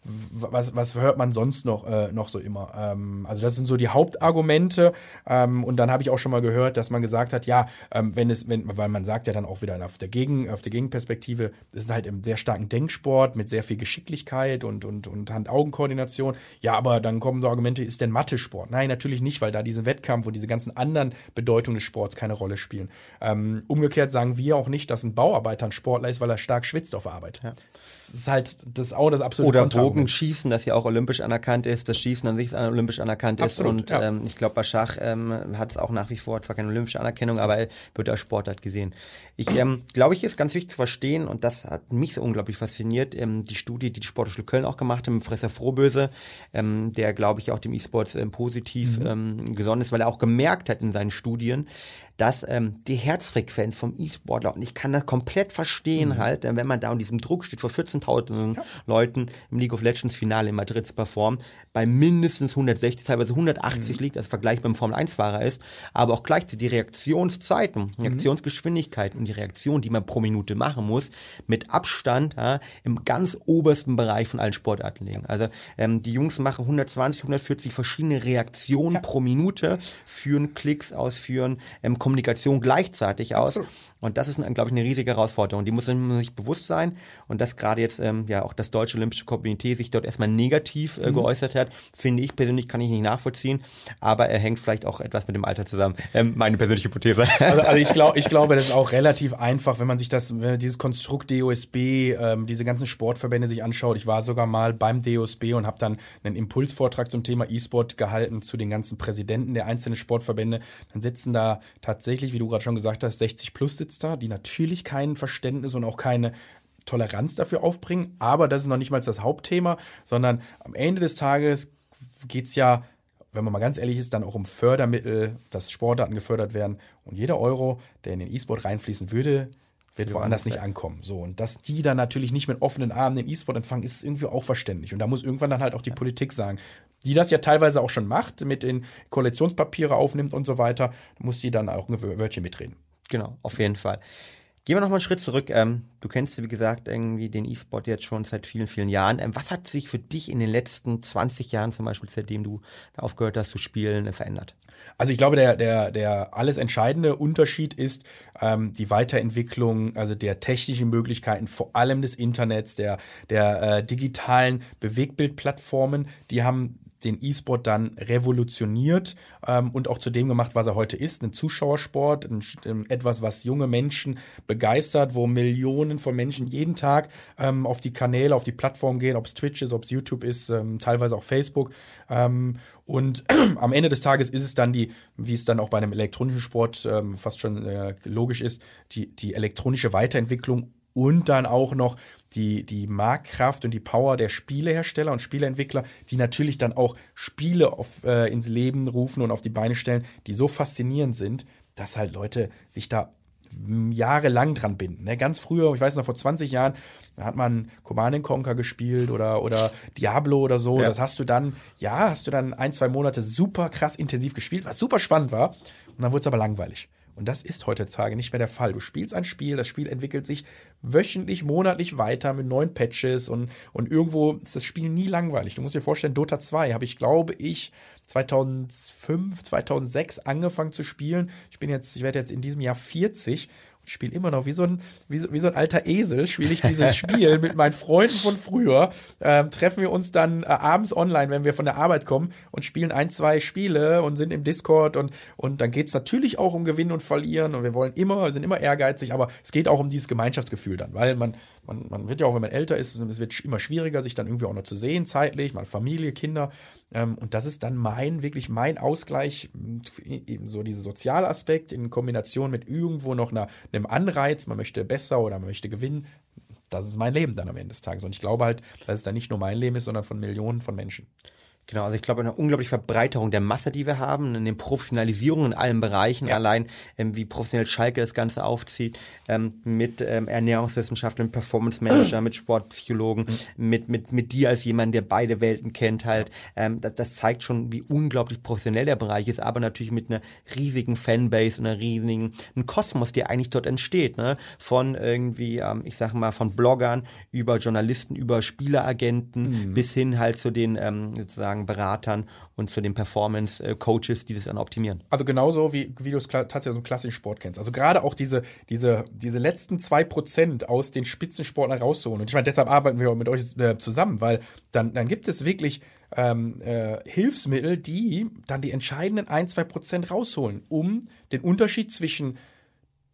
[SPEAKER 3] was, was hört man sonst noch, äh, noch so immer? Ähm, also das sind so die Hauptargumente. Ähm, und dann habe ich auch schon mal gehört, dass man gesagt hat, ja, ähm, wenn es, wenn, weil man sagt ja dann auch wieder auf der Gegen, auf der Gegenperspektive, es ist halt im sehr starken Denksport mit sehr viel Geschicklichkeit und, und, und Hand-Augen-Koordination. Ja, aber dann kommen so Argumente, ist denn Mathe-Sport? Nein, natürlich nicht, weil da diese Wettkampf und diese ganzen anderen Bedeutungen des Sports keine Rolle spielen. Ähm, umgekehrt sagen wir auch nicht, dass ein Bauarbeiter ein Sportler ist, weil er stark schwitzt auf der Arbeit. Ja. Das ist halt das ist auch das absolute
[SPEAKER 1] Oder Bogenschießen, das ja auch olympisch anerkannt ist, das Schießen an sich ist olympisch anerkannt Absolut, ist und ja. ähm, ich glaube bei Schach ähm, hat es auch nach wie vor zwar keine olympische Anerkennung, aber wird als Sportart gesehen. Ich ähm, glaube, ich ist ganz wichtig zu verstehen und das hat mich so unglaublich fasziniert, ähm, die Studie, die die Sportschule Köln auch gemacht hat, mit Fresser Frohböse, ähm, der glaube ich auch dem E-Sports positiv mhm. gesonnen ist, weil er auch gemerkt hat in seinen Studien, dass ähm, die Herzfrequenz vom E-Sportler, und ich kann das komplett verstehen mhm. halt, wenn man da unter diesem Druck steht vor 14.000 ja. Leuten im League of Legends Finale in Madrid zu performen, bei mindestens 160, teilweise 180
[SPEAKER 3] Mhm.
[SPEAKER 1] liegt, das Vergleich beim Formel 1 Fahrer ist, aber auch gleichzeitig die Reaktionszeiten,
[SPEAKER 3] Mhm.
[SPEAKER 1] Reaktionsgeschwindigkeit und die Reaktion, die man pro Minute machen muss, mit Abstand ja, im ganz obersten Bereich von allen Sportarten liegen. Also ähm, die Jungs machen 120, 140 verschiedene Reaktionen pro Minute, führen Klicks aus, führen ähm, Kommunikation gleichzeitig aus.
[SPEAKER 3] Absolut.
[SPEAKER 1] Und das ist, glaube ich, eine riesige Herausforderung. Die muss man sich bewusst sein. Und dass gerade jetzt ähm, ja auch das Deutsche Olympische Komitee sich dort erstmal negativ
[SPEAKER 3] Mhm.
[SPEAKER 1] äh, geäußert hat, finde ich persönlich, kann ich nicht nachvollziehen. Aber er hängt vielleicht auch etwas mit dem Alter zusammen. Ähm, meine persönliche Hypothese.
[SPEAKER 3] Also, also ich glaube, ich glaube, das ist auch relativ einfach, wenn man sich das, wenn man dieses Konstrukt DOSB, ähm, diese ganzen Sportverbände sich anschaut. Ich war sogar mal beim DOSB und habe dann einen Impulsvortrag zum Thema E-Sport gehalten zu den ganzen Präsidenten der einzelnen Sportverbände. Dann sitzen da tatsächlich, wie du gerade schon gesagt hast, 60 plus sitzt da, die natürlich kein Verständnis und auch keine Toleranz dafür aufbringen. Aber das ist noch nicht mal das Hauptthema, sondern am Ende des Tages geht's ja wenn man mal ganz ehrlich ist, dann auch um Fördermittel, dass Sportarten gefördert werden. Und jeder Euro, der in den E-Sport reinfließen würde, wird woanders nicht ankommen. So, und dass die dann natürlich nicht mit offenen Armen den E-Sport empfangen, ist irgendwie auch verständlich. Und da muss irgendwann dann halt auch die Politik sagen, die das ja teilweise auch schon macht, mit den Koalitionspapiere aufnimmt und so weiter, muss die dann auch ein Wörtchen mitreden.
[SPEAKER 1] Genau, auf jeden Fall. Gehen wir noch mal einen Schritt zurück. Ähm, du kennst, wie gesagt, irgendwie den E-Sport jetzt schon seit vielen, vielen Jahren. Ähm, was hat sich für dich in den letzten 20 Jahren zum Beispiel, seitdem du aufgehört hast zu spielen, verändert?
[SPEAKER 3] Also ich glaube, der, der, der alles entscheidende Unterschied ist ähm, die Weiterentwicklung, also der technischen Möglichkeiten, vor allem des Internets, der, der äh, digitalen Bewegtbildplattformen, die haben den E-Sport dann revolutioniert ähm, und auch zu dem gemacht, was er heute ist. Ein Zuschauersport, ein, ähm, etwas, was junge Menschen begeistert, wo Millionen von Menschen jeden Tag ähm, auf die Kanäle, auf die Plattform gehen, ob es Twitch ist, ob es YouTube ist, ähm, teilweise auch Facebook. Ähm, und am Ende des Tages ist es dann die, wie es dann auch bei einem elektronischen Sport ähm, fast schon äh, logisch ist, die, die elektronische Weiterentwicklung und dann auch noch die, die Marktkraft und die Power der Spielehersteller und Spieleentwickler, die natürlich dann auch Spiele auf, äh, ins Leben rufen und auf die Beine stellen, die so faszinierend sind, dass halt Leute sich da jahrelang dran binden. Ne? Ganz früher, ich weiß noch, vor 20 Jahren, da hat man Command Conquer gespielt oder, oder Diablo oder so.
[SPEAKER 1] Ja.
[SPEAKER 3] Das hast du dann, ja, hast du dann ein, zwei Monate super krass intensiv gespielt, was super spannend war. Und dann wurde es aber langweilig. Und das ist heutzutage nicht mehr der Fall. Du spielst ein Spiel, das Spiel entwickelt sich wöchentlich, monatlich weiter mit neuen Patches und, und irgendwo ist das Spiel nie langweilig. Du musst dir vorstellen, Dota 2 habe ich, glaube ich, 2005, 2006 angefangen zu spielen. Ich bin jetzt, ich werde jetzt in diesem Jahr 40 und spiele immer noch wie so ein, wie so, wie so ein alter Esel, spiele ich dieses Spiel mit meinen Freunden von früher. Ähm, treffen wir uns dann äh, abends online, wenn wir von der Arbeit kommen und spielen ein, zwei Spiele und sind im Discord und, und dann geht's natürlich auch um Gewinnen und Verlieren und wir wollen immer, sind immer ehrgeizig, aber es geht auch um dieses Gemeinschaftsgefühl dann, weil man, man, man wird ja auch, wenn man älter ist, es wird immer schwieriger, sich dann irgendwie auch noch zu sehen, zeitlich, mal Familie, Kinder. Ähm, und das ist dann mein, wirklich mein Ausgleich, eben so dieser soziale Aspekt in Kombination mit irgendwo noch einer, einem Anreiz, man möchte besser oder man möchte gewinnen. Das ist mein Leben dann am Ende des Tages. Und ich glaube halt, dass es dann nicht nur mein Leben ist, sondern von Millionen von Menschen.
[SPEAKER 1] Genau, also ich glaube, eine unglaubliche Verbreiterung der Masse, die wir haben, eine Professionalisierung in allen Bereichen, ja. allein ähm, wie professionell Schalke das Ganze aufzieht, ähm, mit ähm, Ernährungswissenschaftlern, Performance Manager, mit Sportpsychologen, mhm. mit, mit, mit dir als jemand, der beide Welten kennt halt. Ähm, das, das zeigt schon, wie unglaublich professionell der Bereich ist, aber natürlich mit einer riesigen Fanbase und einer riesigen einem Kosmos, der eigentlich dort entsteht, ne? Von irgendwie, ähm, ich sag mal, von Bloggern über Journalisten, über Spieleragenten mhm. bis hin halt zu den ähm, sozusagen Beratern und zu den Performance-Coaches, die das dann optimieren.
[SPEAKER 3] Also genauso wie, wie du es tatsächlich so im klassischen Sport kennst. Also gerade auch diese, diese, diese letzten zwei Prozent aus den Spitzensportlern rauszuholen. Und ich meine, deshalb arbeiten wir mit euch äh, zusammen, weil dann, dann gibt es wirklich ähm, äh, Hilfsmittel, die dann die entscheidenden ein, zwei Prozent rausholen, um den Unterschied zwischen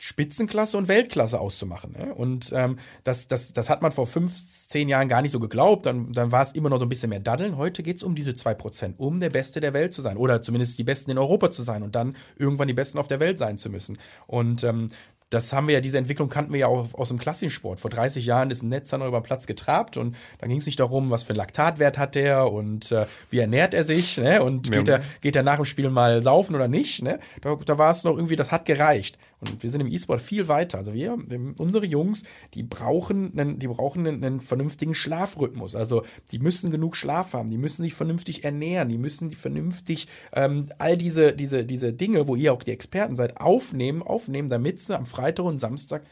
[SPEAKER 3] Spitzenklasse und Weltklasse auszumachen. Ne? Und ähm, das, das, das hat man vor fünf, zehn Jahren gar nicht so geglaubt. Dann, dann war es immer noch so ein bisschen mehr Daddeln. Heute geht's um diese zwei Prozent, um der Beste der Welt zu sein oder zumindest die Besten in Europa zu sein und dann irgendwann die Besten auf der Welt sein zu müssen. Und ähm, das haben wir ja, diese Entwicklung kannten wir ja auch aus dem Klassensport. Vor 30 Jahren ist ein Netzer noch über den Platz getrabt und dann ging es nicht darum, was für einen Laktatwert hat der und äh, wie ernährt er sich, ne? Und geht er, geht er nach dem Spiel mal saufen oder nicht, ne? Da, da war es noch irgendwie, das hat gereicht. Und wir sind im E-Sport viel weiter. Also wir, unsere Jungs, die brauchen, einen, die brauchen einen, einen vernünftigen Schlafrhythmus. Also die müssen genug Schlaf haben, die müssen sich vernünftig ernähren, die müssen vernünftig ähm, all diese, diese, diese Dinge, wo ihr auch die Experten seid, aufnehmen, aufnehmen, damit sie am Freitag und Samstag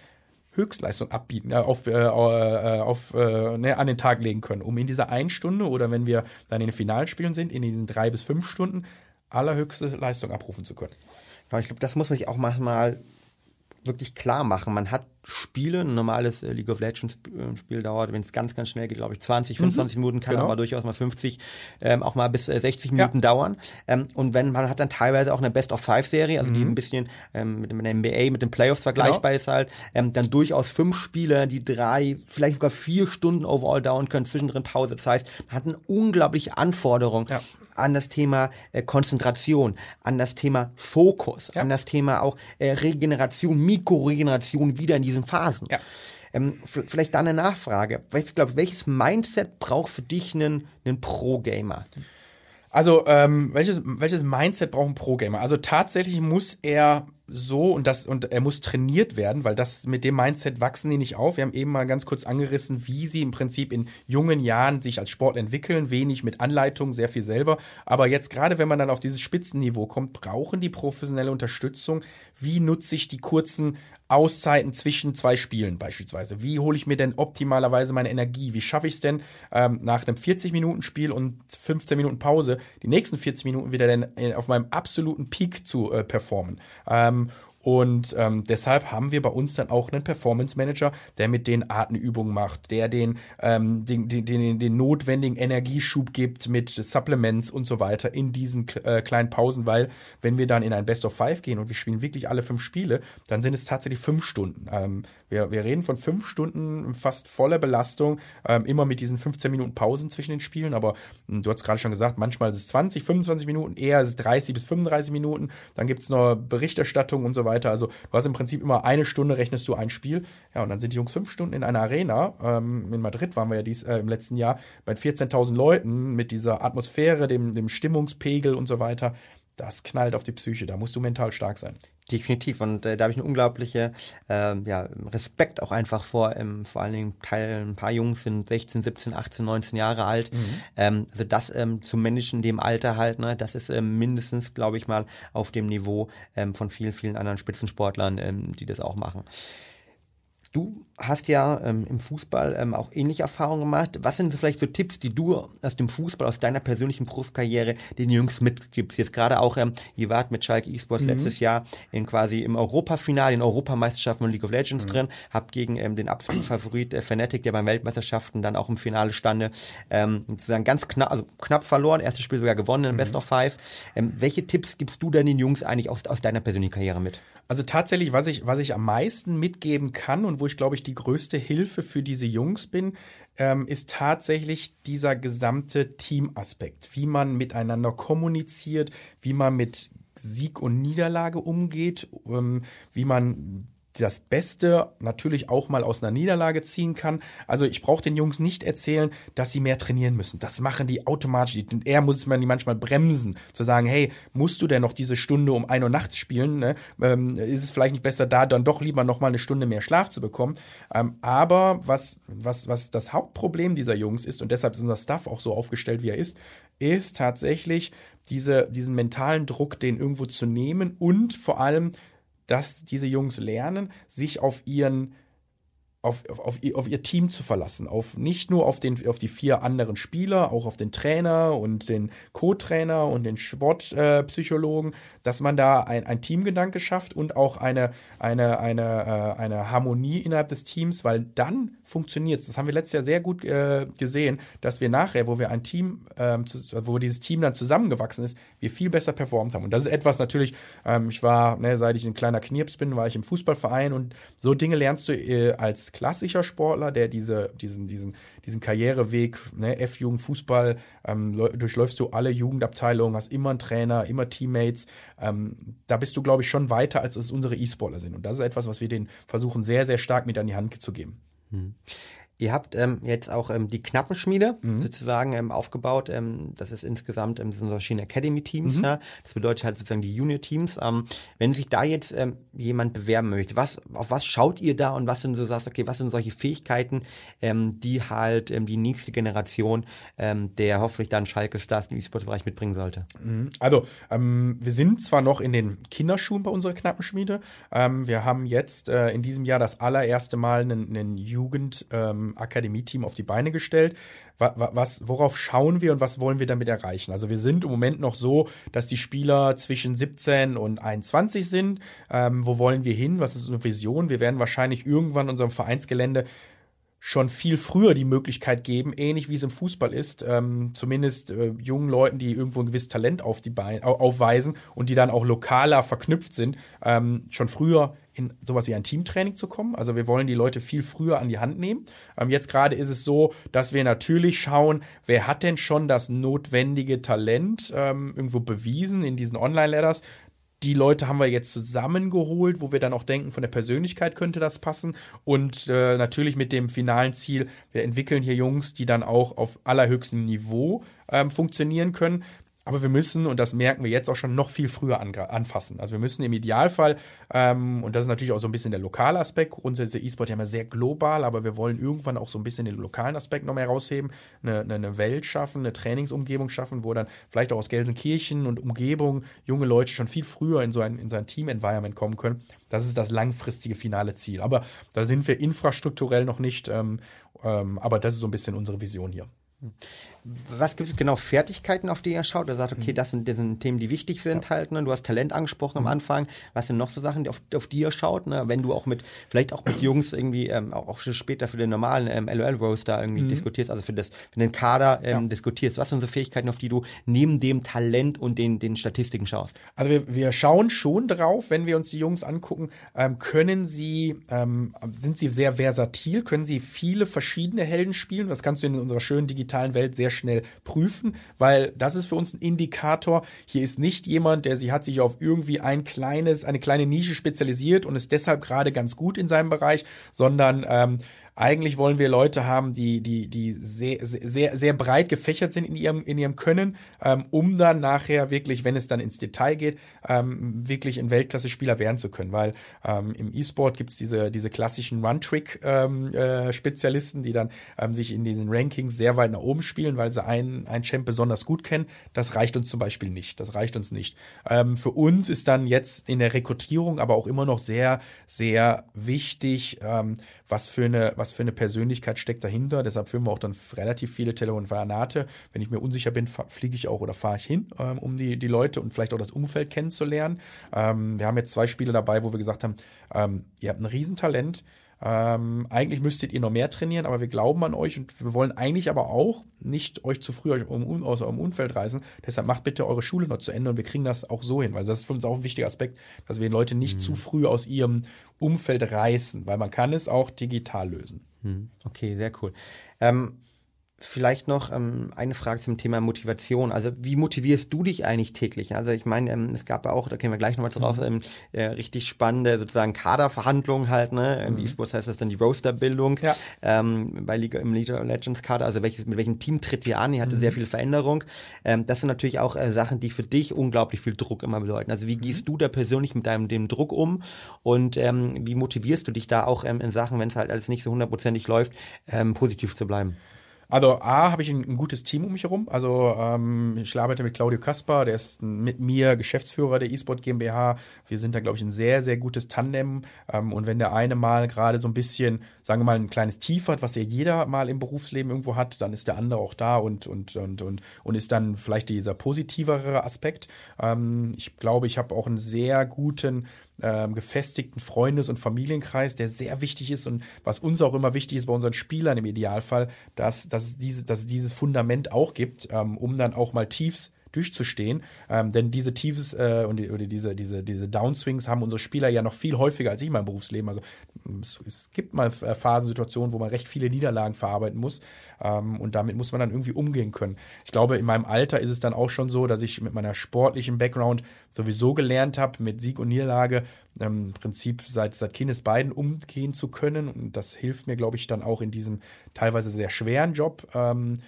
[SPEAKER 3] Höchstleistung abbieten, äh, auf, äh, äh, auf, äh, ne, an den Tag legen können, um in dieser einen Stunde oder wenn wir dann in den Finalspielen sind, in diesen drei bis fünf Stunden allerhöchste Leistung abrufen zu können.
[SPEAKER 1] ich glaube, das muss man sich auch manchmal wirklich klar machen. Man hat Spiele, ein normales äh, League of Legends äh, Spiel dauert, wenn es ganz, ganz schnell geht, glaube ich, 20, 25 mhm. Minuten, kann genau. aber durchaus mal 50, ähm, auch mal bis äh, 60 Minuten ja. dauern. Ähm, und wenn man hat dann teilweise auch eine Best of Five Serie, also mhm. die ein bisschen ähm, mit, mit der NBA, mit den Playoffs vergleichbar genau. ist halt, ähm, dann durchaus fünf Spiele, die drei, vielleicht sogar vier Stunden overall dauern können, zwischendrin Pause. Das heißt, man hat eine unglaubliche Anforderung ja. an das Thema äh, Konzentration, an das Thema Fokus, ja. an das Thema auch äh, Regeneration, Mikroregeneration wieder in diesen Phasen. Ja. Ähm, vielleicht da eine Nachfrage. Ich glaube, welches Mindset braucht für dich einen, einen Pro-Gamer?
[SPEAKER 3] Also, ähm, welches, welches Mindset braucht ein Pro-Gamer? Also tatsächlich muss er so und das und er muss trainiert werden, weil das mit dem Mindset wachsen die nicht auf. Wir haben eben mal ganz kurz angerissen, wie sie im Prinzip in jungen Jahren sich als Sport entwickeln, wenig mit Anleitung, sehr viel selber. Aber jetzt gerade, wenn man dann auf dieses Spitzenniveau kommt, brauchen die professionelle Unterstützung. Wie nutze ich die kurzen Auszeiten zwischen zwei Spielen beispielsweise? Wie hole ich mir denn optimalerweise meine Energie? Wie schaffe ich es denn ähm, nach einem 40-Minuten-Spiel und 15 Minuten Pause die nächsten 40 Minuten wieder denn äh, auf meinem absoluten Peak zu äh, performen? Ähm, und ähm, deshalb haben wir bei uns dann auch einen Performance Manager, der mit den Atemübungen macht, der den, ähm, den, den, den, den notwendigen Energieschub gibt mit Supplements und so weiter in diesen äh, kleinen Pausen, weil wenn wir dann in ein Best of Five gehen und wir spielen wirklich alle fünf Spiele, dann sind es tatsächlich fünf Stunden. Ähm, wir, wir reden von fünf Stunden fast voller Belastung, ähm, immer mit diesen 15 Minuten Pausen zwischen den Spielen. Aber mh, hm, du hast gerade schon gesagt, manchmal ist es 20, 25 Minuten, eher ist es 30 bis 35 Minuten. Dann gibt es noch Berichterstattung und so weiter. Also du hast im Prinzip immer eine Stunde rechnest du ein Spiel. Ja, und dann sind die Jungs fünf Stunden in einer Arena. Ähm, in Madrid waren wir ja dies, äh, im letzten Jahr bei 14.000 Leuten mit dieser Atmosphäre, dem, dem Stimmungspegel und so weiter das knallt auf die Psyche. Da musst du mental stark sein.
[SPEAKER 1] Definitiv. Und äh, da habe ich einen unglaublichen äh, ja, Respekt auch einfach vor. Ähm, vor allen Dingen Teil, ein paar Jungs sind 16, 17, 18, 19 Jahre alt. Mhm. Ähm, also das ähm, zum Menschen in dem Alter halt, ne, das ist ähm, mindestens, glaube ich mal, auf dem Niveau ähm, von vielen, vielen anderen Spitzensportlern, ähm, die das auch machen. Du hast ja ähm, im Fußball ähm, auch ähnliche Erfahrungen gemacht. Was sind vielleicht so Tipps, die du aus dem Fußball, aus deiner persönlichen Berufskarriere den Jungs mitgibst? Jetzt gerade auch, ähm, ihr wart mit Schalke eSports mhm. letztes Jahr in quasi im Europafinale, in Europameisterschaften von League of Legends mhm. drin, habt gegen ähm, den absoluten Favorit äh, Fnatic, der beim Weltmeisterschaften dann auch im Finale stande, ähm, sozusagen ganz knapp, also knapp verloren, erstes Spiel sogar gewonnen, mhm. Best of Five. Ähm, welche Tipps gibst du denn den Jungs eigentlich aus, aus deiner persönlichen Karriere mit?
[SPEAKER 3] Also tatsächlich, was ich, was ich am meisten mitgeben kann und wo ich glaube ich die größte Hilfe für diese Jungs bin, ähm, ist tatsächlich dieser gesamte Teamaspekt, wie man miteinander kommuniziert, wie man mit Sieg und Niederlage umgeht, ähm, wie man das Beste natürlich auch mal aus einer Niederlage ziehen kann. Also ich brauche den Jungs nicht erzählen, dass sie mehr trainieren müssen. Das machen die automatisch. Er muss man die manchmal bremsen, zu sagen, hey, musst du denn noch diese Stunde um ein Uhr nachts spielen? Ne? Ähm, ist es vielleicht nicht besser, da dann doch lieber noch mal eine Stunde mehr Schlaf zu bekommen? Ähm, aber was, was, was das Hauptproblem dieser Jungs ist, und deshalb ist unser Staff auch so aufgestellt, wie er ist, ist tatsächlich diese, diesen mentalen Druck, den irgendwo zu nehmen und vor allem dass diese Jungs lernen, sich auf ihren auf, auf, auf, ihr Team zu verlassen, auf nicht nur auf, den, auf die vier anderen Spieler, auch auf den Trainer und den Co-Trainer und den Sportpsychologen, äh, dass man da ein, ein Teamgedanke schafft und auch eine, eine, eine, äh, eine Harmonie innerhalb des Teams, weil dann funktioniert. Das haben wir letztes Jahr sehr gut äh, gesehen, dass wir nachher, wo wir ein Team, ähm, zu, wo dieses Team dann zusammengewachsen ist, wir viel besser performt haben. Und das ist etwas natürlich, ähm, ich war, ne, seit ich ein kleiner Knirps bin, war ich im Fußballverein und so Dinge lernst du äh, als klassischer Sportler, der diese, diesen, diesen, diesen Karriereweg, ne, F-Jugend, Fußball, ähm, durchläufst du alle Jugendabteilungen, hast immer einen Trainer, immer Teammates. Ähm, da bist du, glaube ich, schon weiter, als es unsere E-Sportler sind. Und das ist etwas, was wir denen versuchen, sehr, sehr stark mit an die Hand zu geben. Hm.
[SPEAKER 1] Ihr habt ähm, jetzt auch ähm, die Knappenschmiede mhm. sozusagen ähm, aufgebaut. Ähm, das ist insgesamt ähm, das sind verschiedene Academy-Teams. Mhm. Ja? Das bedeutet halt sozusagen die Junior-Teams. Ähm, wenn sich da jetzt ähm, jemand bewerben möchte, was, auf was schaut ihr da und was sind so sagst, okay, was sind solche Fähigkeiten, ähm, die halt ähm, die nächste Generation ähm, der hoffentlich dann Schalke Stars im E-Sports-Bereich mitbringen sollte?
[SPEAKER 3] Mhm. Also ähm, wir sind zwar noch in den Kinderschuhen bei unserer Knappenschmiede. Ähm, wir haben jetzt äh, in diesem Jahr das allererste Mal einen, einen Jugend ähm, Akademie-Team auf die Beine gestellt. Was, worauf schauen wir und was wollen wir damit erreichen? Also wir sind im Moment noch so, dass die Spieler zwischen 17 und 21 sind. Ähm, wo wollen wir hin? Was ist unsere Vision? Wir werden wahrscheinlich irgendwann in unserem Vereinsgelände schon viel früher die Möglichkeit geben, ähnlich wie es im Fußball ist, ähm, zumindest äh, jungen Leuten, die irgendwo ein gewisses Talent auf die Beine, aufweisen und die dann auch lokaler verknüpft sind, ähm, schon früher in sowas wie ein Teamtraining zu kommen. Also wir wollen die Leute viel früher an die Hand nehmen. Ähm, jetzt gerade ist es so, dass wir natürlich schauen, wer hat denn schon das notwendige Talent ähm, irgendwo bewiesen in diesen Online-Letters, die Leute haben wir jetzt zusammengeholt, wo wir dann auch denken, von der Persönlichkeit könnte das passen. Und äh, natürlich mit dem finalen Ziel, wir entwickeln hier Jungs, die dann auch auf allerhöchstem Niveau ähm, funktionieren können. Aber wir müssen, und das merken wir jetzt auch schon, noch viel früher anfassen. Also wir müssen im Idealfall, ähm, und das ist natürlich auch so ein bisschen der lokale Aspekt, grundsätzlich E-Sport ja immer sehr global, aber wir wollen irgendwann auch so ein bisschen den lokalen Aspekt noch mehr herausheben, eine, eine Welt schaffen, eine Trainingsumgebung schaffen, wo dann vielleicht auch aus Gelsenkirchen und Umgebung junge Leute schon viel früher in so ein, in so ein Team-Environment kommen können. Das ist das langfristige finale Ziel. Aber da sind wir infrastrukturell noch nicht, ähm, ähm, aber das ist so ein bisschen unsere Vision hier.
[SPEAKER 1] Was gibt es genau Fertigkeiten, auf die ihr schaut? Er sagt, okay, mhm. das sind, das sind Themen, die wichtig sind ja. halt. Ne? Du hast Talent angesprochen mhm. am Anfang. Was sind noch so Sachen, auf, auf die ihr schaut? Ne? Wenn du auch mit, vielleicht auch mit Jungs irgendwie, ähm, auch später für den normalen ähm, LOL-Roaster irgendwie mhm. diskutierst, also für, das, für den Kader ähm, ja. diskutierst. Was sind so Fähigkeiten, auf die du neben dem Talent und den, den Statistiken schaust?
[SPEAKER 3] Also wir, wir schauen schon drauf, wenn wir uns die Jungs angucken, ähm, können sie, ähm, sind sie sehr versatil, können sie viele verschiedene Helden spielen. Das kannst du in unserer schönen digitalen Welt sehr schnell prüfen, weil das ist für uns ein Indikator. Hier ist nicht jemand, der sich hat sich auf irgendwie ein kleines, eine kleine Nische spezialisiert und ist deshalb gerade ganz gut in seinem Bereich, sondern ähm, eigentlich wollen wir Leute haben, die, die, die sehr, sehr, sehr breit gefächert sind in ihrem, in ihrem Können, ähm, um dann nachher wirklich, wenn es dann ins Detail geht, ähm, wirklich ein Weltklasse-Spieler werden zu können. Weil ähm, im E-Sport gibt es diese, diese klassischen One-Trick-Spezialisten, ähm, äh, die dann ähm, sich in diesen Rankings sehr weit nach oben spielen, weil sie einen, einen Champ besonders gut kennen. Das reicht uns zum Beispiel nicht. Das reicht uns nicht. Ähm, für uns ist dann jetzt in der Rekrutierung aber auch immer noch sehr, sehr wichtig, ähm, was für eine, was für eine Persönlichkeit steckt dahinter. Deshalb führen wir auch dann relativ viele Telefonate. Wenn ich mir unsicher bin, fliege ich auch oder fahre ich hin, ähm, um die, die Leute und vielleicht auch das Umfeld kennenzulernen. Ähm, wir haben jetzt zwei Spiele dabei, wo wir gesagt haben, ähm, ihr habt ein Riesentalent, ähm, eigentlich müsstet ihr noch mehr trainieren, aber wir glauben an euch und wir wollen eigentlich aber auch nicht euch zu früh um, aus eurem Umfeld reißen. Deshalb macht bitte eure Schule noch zu Ende und wir kriegen das auch so hin, weil das ist für uns auch ein wichtiger Aspekt, dass wir Leute nicht mhm. zu früh aus ihrem Umfeld reißen, weil man kann es auch digital lösen.
[SPEAKER 1] Mhm. Okay, sehr cool. Ähm, Vielleicht noch ähm, eine Frage zum Thema Motivation. Also wie motivierst du dich eigentlich täglich? Also ich meine, ähm, es gab ja auch, da gehen wir gleich nochmal drauf, mhm. ähm, äh, richtig spannende sozusagen Kaderverhandlungen halt, ne? Im mhm. E-Sports heißt das dann die Roaster-Bildung ja. ähm, bei Liga, im League of Legends Kader. Also welches, mit welchem Team tritt ihr an? Ihr hatte mhm. sehr viel Veränderung. Ähm, das sind natürlich auch äh, Sachen, die für dich unglaublich viel Druck immer bedeuten. Also wie mhm. gehst du da persönlich mit deinem dem Druck um? Und ähm, wie motivierst du dich da auch ähm, in Sachen, wenn es halt alles nicht so hundertprozentig läuft, ähm, positiv zu bleiben?
[SPEAKER 3] Also A, habe ich ein, ein, gutes Team um mich herum. Also ähm, ich arbeite mit Claudio Kasper, der ist mit mir Geschäftsführer der eSport GmbH. Wir sind da, glaube ich, ein sehr, sehr gutes Tandem. Ähm, und wenn der eine mal gerade so ein bisschen, sagen wir mal, ein kleines Tief hat, was ja jeder mal im Berufsleben irgendwo hat, dann ist der andere auch da und, und, und, und, und ist dann vielleicht dieser positivere Aspekt. Ähm, ich glaube, ich habe auch einen sehr guten ähm, gefestigten Freundes- und Familienkreis, der sehr wichtig ist und was uns auch immer wichtig ist bei unseren Spielern im Idealfall, dass, dass, diese, dass es dieses Fundament auch gibt, ähm, um dann auch mal Tiefs durchzustehen. Ähm, denn diese Tiefs äh, und die, oder diese, diese, diese Downswings haben unsere Spieler ja noch viel häufiger als ich in meinem Berufsleben. Also es, es gibt mal äh, Phasensituationen, wo man recht viele Niederlagen verarbeiten muss. Ähm, und damit muss man dann irgendwie umgehen können. Ich glaube, in meinem Alter ist es dann auch schon so, dass ich mit meiner sportlichen Background sowieso gelernt habe, mit Sieg und Niederlage ähm, im Prinzip seit, seit Kindesbeiden umgehen zu können. Und das hilft mir, glaube ich, dann auch in diesem teilweise sehr schweren Job. Ähm,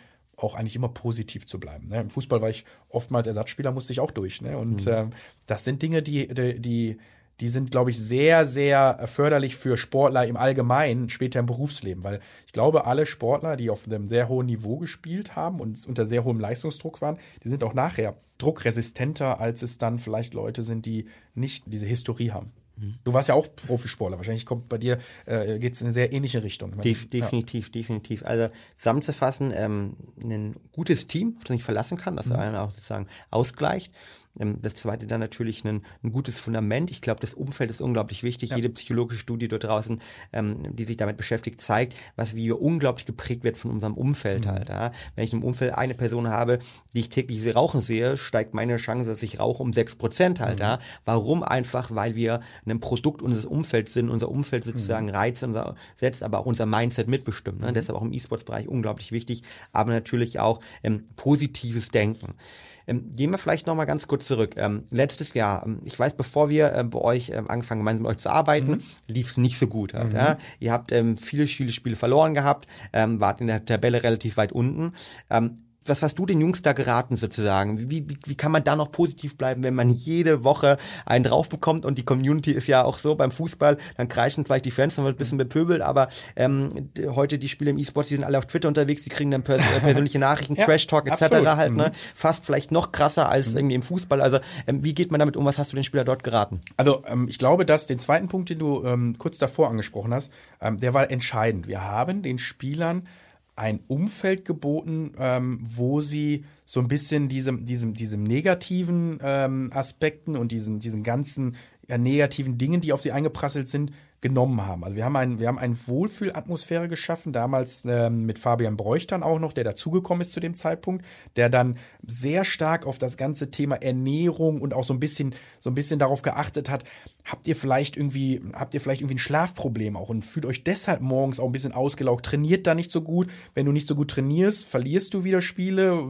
[SPEAKER 3] auch eigentlich immer positiv zu bleiben. Ne? Im Fußball war ich oftmals Ersatzspieler, musste ich auch durch. Ne? Und mhm. ähm, das sind Dinge, die, die, die die sind, glaube ich, sehr, sehr förderlich für Sportler im Allgemeinen später im Berufsleben, weil ich glaube, alle Sportler, die auf einem sehr hohen Niveau gespielt haben und unter sehr hohem Leistungsdruck waren, die sind auch nachher druckresistenter, als es dann vielleicht Leute sind, die nicht diese Historie haben. Mhm. Du warst ja auch Profisportler. Wahrscheinlich kommt bei dir, äh, geht es in eine sehr ähnliche Richtung.
[SPEAKER 1] Def definitiv, ja. definitiv. Also zusammenzufassen, ähm, ein gutes Team, auf das sich verlassen kann, das mhm. einen auch sozusagen ausgleicht. Ähm, das zweite dann natürlich ein, ein gutes Fundament. Ich glaube, das Umfeld ist unglaublich wichtig. Ja. Jede psychologische Studie dort draußen, ähm, die sich damit beschäftigt, zeigt, was wie unglaublich geprägt wird von unserem Umfeld mhm. halt. Ja. Wenn ich im Umfeld eine Person habe, die ich täglich rauchen sehe, steigt meine Chance, dass ich rauche um sechs Prozent halt. Mhm. Ja. Warum? Einfach, weil wir ein Produkt unseres Umfelds sind, unser Umfeld sozusagen mhm. reizt, unser, setzt aber auch unser Mindset mitbestimmt. Ne? Mhm. Deshalb auch im E-Sports-Bereich unglaublich wichtig, aber natürlich auch ähm, positives Denken. Ähm, gehen wir vielleicht nochmal ganz kurz zurück. Ähm, letztes Jahr, ähm, ich weiß, bevor wir äh, bei euch ähm, angefangen gemeinsam mit euch zu arbeiten, mhm. lief es nicht so gut. Halt, mhm. ja? Ihr habt ähm, viele, viele Spiele verloren gehabt, ähm, wart in der Tabelle relativ weit unten was hast du den Jungs da geraten sozusagen? Wie, wie, wie kann man da noch positiv bleiben, wenn man jede Woche einen drauf bekommt und die Community ist ja auch so beim Fußball, dann kreischen vielleicht die Fans, dann wird ein bisschen bepöbelt, aber ähm, heute die Spiele im E-Sport, die sind alle auf Twitter unterwegs, die kriegen dann pers äh, persönliche Nachrichten, ja, Trash Talk etc. Absolut. halt, ne? Mhm. Fast vielleicht noch krasser als mhm. irgendwie im Fußball. Also ähm, wie geht man damit um? Was hast du den Spieler dort geraten?
[SPEAKER 3] Also ähm, ich glaube, dass den zweiten Punkt, den du ähm, kurz davor angesprochen hast, ähm, der war entscheidend. Wir haben den Spielern ein Umfeld geboten, ähm, wo sie so ein bisschen diesem, diesem, diesem negativen ähm, Aspekten und diesen, diesen ganzen ja, negativen Dingen, die auf sie eingeprasselt sind, genommen haben. Also wir haben ein, wir haben eine Wohlfühlatmosphäre geschaffen, damals ähm, mit Fabian Bräuch dann auch noch, der dazugekommen ist zu dem Zeitpunkt, der dann sehr stark auf das ganze Thema Ernährung und auch so ein bisschen, so ein bisschen darauf geachtet hat, habt ihr vielleicht irgendwie, habt ihr vielleicht irgendwie ein Schlafproblem auch und fühlt euch deshalb morgens auch ein bisschen ausgelaugt, trainiert da nicht so gut. Wenn du nicht so gut trainierst, verlierst du wieder Spiele,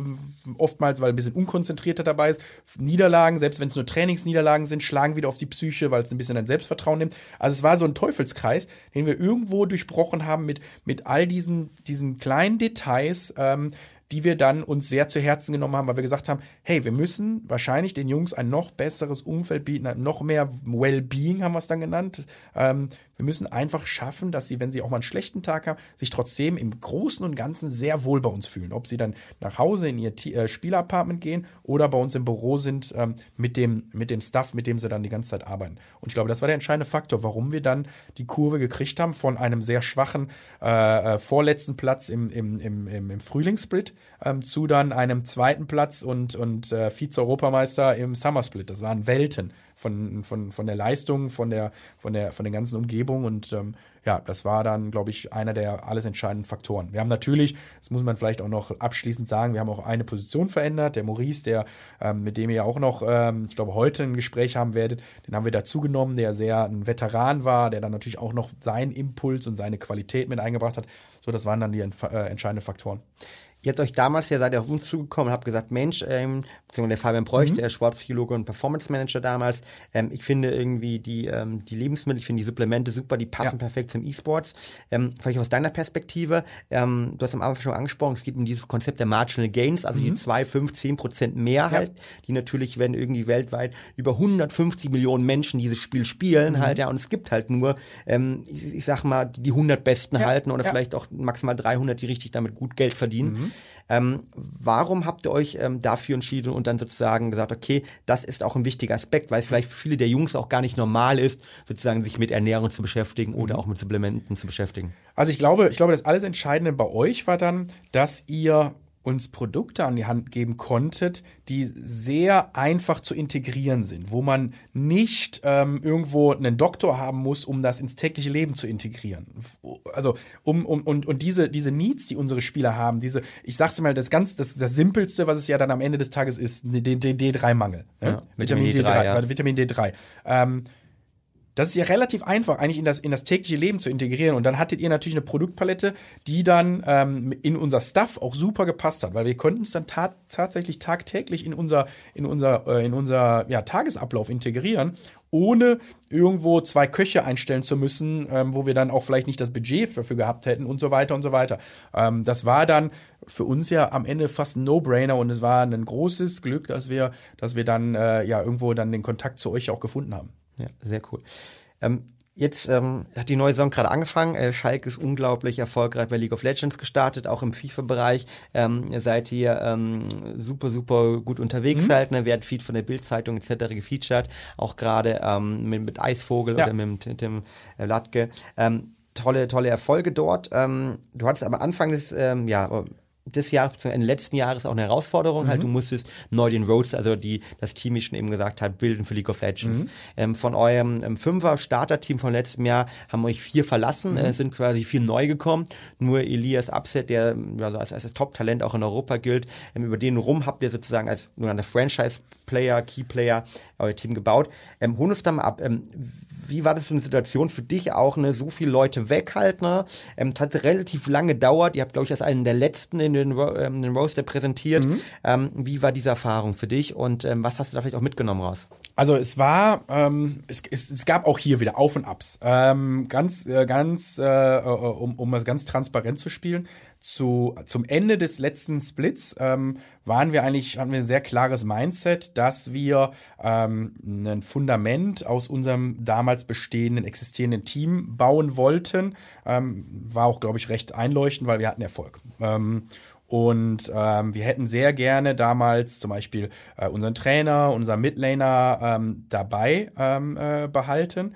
[SPEAKER 3] oftmals, weil ein bisschen unkonzentrierter dabei ist. Niederlagen, selbst wenn es nur Trainingsniederlagen sind, schlagen wieder auf die Psyche, weil es ein bisschen dein Selbstvertrauen nimmt. Also es war so ein Teufelskreis, den wir irgendwo durchbrochen haben mit, mit all diesen, diesen kleinen Details, ähm, die wir dann uns sehr zu Herzen genommen haben, weil wir gesagt haben, hey, wir müssen wahrscheinlich den Jungs ein noch besseres Umfeld bieten, noch mehr Wellbeing haben wir es dann genannt. Ähm, wir müssen einfach schaffen, dass sie, wenn sie auch mal einen schlechten Tag haben, sich trotzdem im Großen und Ganzen sehr wohl bei uns fühlen. Ob sie dann nach Hause in ihr äh, Spielapartment gehen oder bei uns im Büro sind ähm, mit, dem, mit dem Stuff, mit dem sie dann die ganze Zeit arbeiten. Und ich glaube, das war der entscheidende Faktor, warum wir dann die Kurve gekriegt haben von einem sehr schwachen äh, äh vorletzten Platz im, im, im, im, im Frühlingssplit ähm, zu dann einem zweiten Platz und, und äh, Vize-Europameister im Summersplit. Das waren Welten von, von, von der Leistung, von der, von der, von der ganzen Umgebung und ähm, ja, das war dann, glaube ich, einer der alles entscheidenden Faktoren. Wir haben natürlich, das muss man vielleicht auch noch abschließend sagen, wir haben auch eine Position verändert. Der Maurice, der, ähm, mit dem ihr ja auch noch, ähm, ich glaube, heute ein Gespräch haben werdet, den haben wir dazu genommen, der sehr ein Veteran war, der dann natürlich auch noch seinen Impuls und seine Qualität mit eingebracht hat. So, das waren dann die äh, entscheidenden Faktoren.
[SPEAKER 1] Ihr habt euch damals ja, seid ihr auf uns zugekommen und habt gesagt, Mensch, ähm, der Fabian Bräuch, mhm. der Sportpsychologe und Performance Manager damals, ähm, ich finde irgendwie die, ähm, die Lebensmittel, ich finde die Supplemente super, die passen ja. perfekt zum E-Sports. Ähm, vielleicht aus deiner Perspektive, ähm, du hast am Anfang schon angesprochen, es geht um dieses Konzept der Marginal Gains, also mhm. die 2, 5, 10 Prozent mehr halt, ja. die natürlich, wenn irgendwie weltweit über 150 Millionen Menschen dieses Spiel spielen mhm. halt, ja, und es gibt halt nur, ähm, ich, ich sag mal, die 100 Besten ja. halten oder vielleicht auch maximal 300, die richtig damit gut Geld verdienen. Ähm, warum habt ihr euch ähm, dafür entschieden und dann sozusagen gesagt, okay, das ist auch ein wichtiger Aspekt, weil es vielleicht für viele der Jungs auch gar nicht normal ist, sozusagen sich mit Ernährung zu beschäftigen oder mhm. auch mit Supplementen zu beschäftigen?
[SPEAKER 3] Also ich glaube, ich glaube, das alles Entscheidende bei euch war dann, dass ihr uns Produkte an die Hand geben konntet, die sehr einfach zu integrieren sind, wo man nicht ähm, irgendwo einen Doktor haben muss, um das ins tägliche Leben zu integrieren. Also um, um und, und diese, diese Needs, die unsere Spieler haben, diese, ich sag's mal, das ganz, das, das Simpelste, was es ja dann am Ende des Tages ist, D3-Mangel.
[SPEAKER 1] Ja, Vitamin, Vitamin D3, D3 ja.
[SPEAKER 3] Vitamin D3. Ähm, das ist ja relativ einfach, eigentlich in das, in das tägliche Leben zu integrieren. Und dann hattet ihr natürlich eine Produktpalette, die dann ähm, in unser Stuff auch super gepasst hat, weil wir konnten es dann ta tatsächlich tagtäglich in unser, in unser, äh, in unser ja, Tagesablauf integrieren, ohne irgendwo zwei Köche einstellen zu müssen, ähm, wo wir dann auch vielleicht nicht das Budget dafür gehabt hätten und so weiter und so weiter. Ähm, das war dann für uns ja am Ende fast ein No-Brainer und es war ein großes Glück, dass wir, dass wir dann äh, ja irgendwo dann den Kontakt zu euch auch gefunden haben.
[SPEAKER 1] Ja, sehr cool. Ähm, jetzt ähm, hat die neue Saison gerade angefangen. Äh, Schalke ist unglaublich erfolgreich bei League of Legends gestartet, auch im FIFA-Bereich. Ähm, seid ihr ähm, super, super gut unterwegs mhm. halt. Ne? Werdet Feed von der Bild-Zeitung etc. gefeatured. Auch gerade ähm, mit, mit Eisvogel ja. oder mit, mit dem äh, Latke. Ähm, tolle, tolle Erfolge dort. Ähm, du hattest aber Anfang des, ähm, ja, des Jahres, beziehungsweise letzten Jahres auch eine Herausforderung. Halt, mhm. Halt, du musstest neu den Roads, also die das Team, wie schon eben gesagt hat, bilden für League of Legends. Mhm. Ähm, von eurem ähm, Fünfer Starter-Team von letztem Jahr haben euch vier verlassen, mhm. äh, sind quasi vier neu gekommen. Nur Elias Upset, der also als, als Top-Talent auch in Europa gilt, ähm, über den rum habt ihr sozusagen als nur eine Franchise-Player, Key-Player euer Team gebaut. Ähm, hol uns da mal ab. Ähm, wie war das für eine Situation für dich auch, ne? So viele Leute weg halt, ne? Ähm, es hat relativ lange gedauert. Ihr habt, glaube ich, als einen der letzten in den, ähm, den Roaster präsentiert. Mhm. Ähm, wie war diese Erfahrung für dich und ähm, was hast du da vielleicht auch mitgenommen raus?
[SPEAKER 3] Also es war, ähm, es, es, es gab auch hier wieder Auf und Abs. Ähm, ganz, äh, ganz, äh, äh um, um es ganz transparent zu spielen zu, zum Ende des letzten Splits ähm, waren wir eigentlich, hatten wir ein sehr klares Mindset, dass wir ähm, ein Fundament aus unserem damals bestehenden, existierenden Team bauen wollten. Ähm, war auch, glaube ich, recht einleuchtend, weil wir hatten Erfolg. Ähm, und ähm, wir hätten sehr gerne damals zum Beispiel äh, unseren Trainer, unseren Midlaner ähm, dabei ähm, äh, behalten.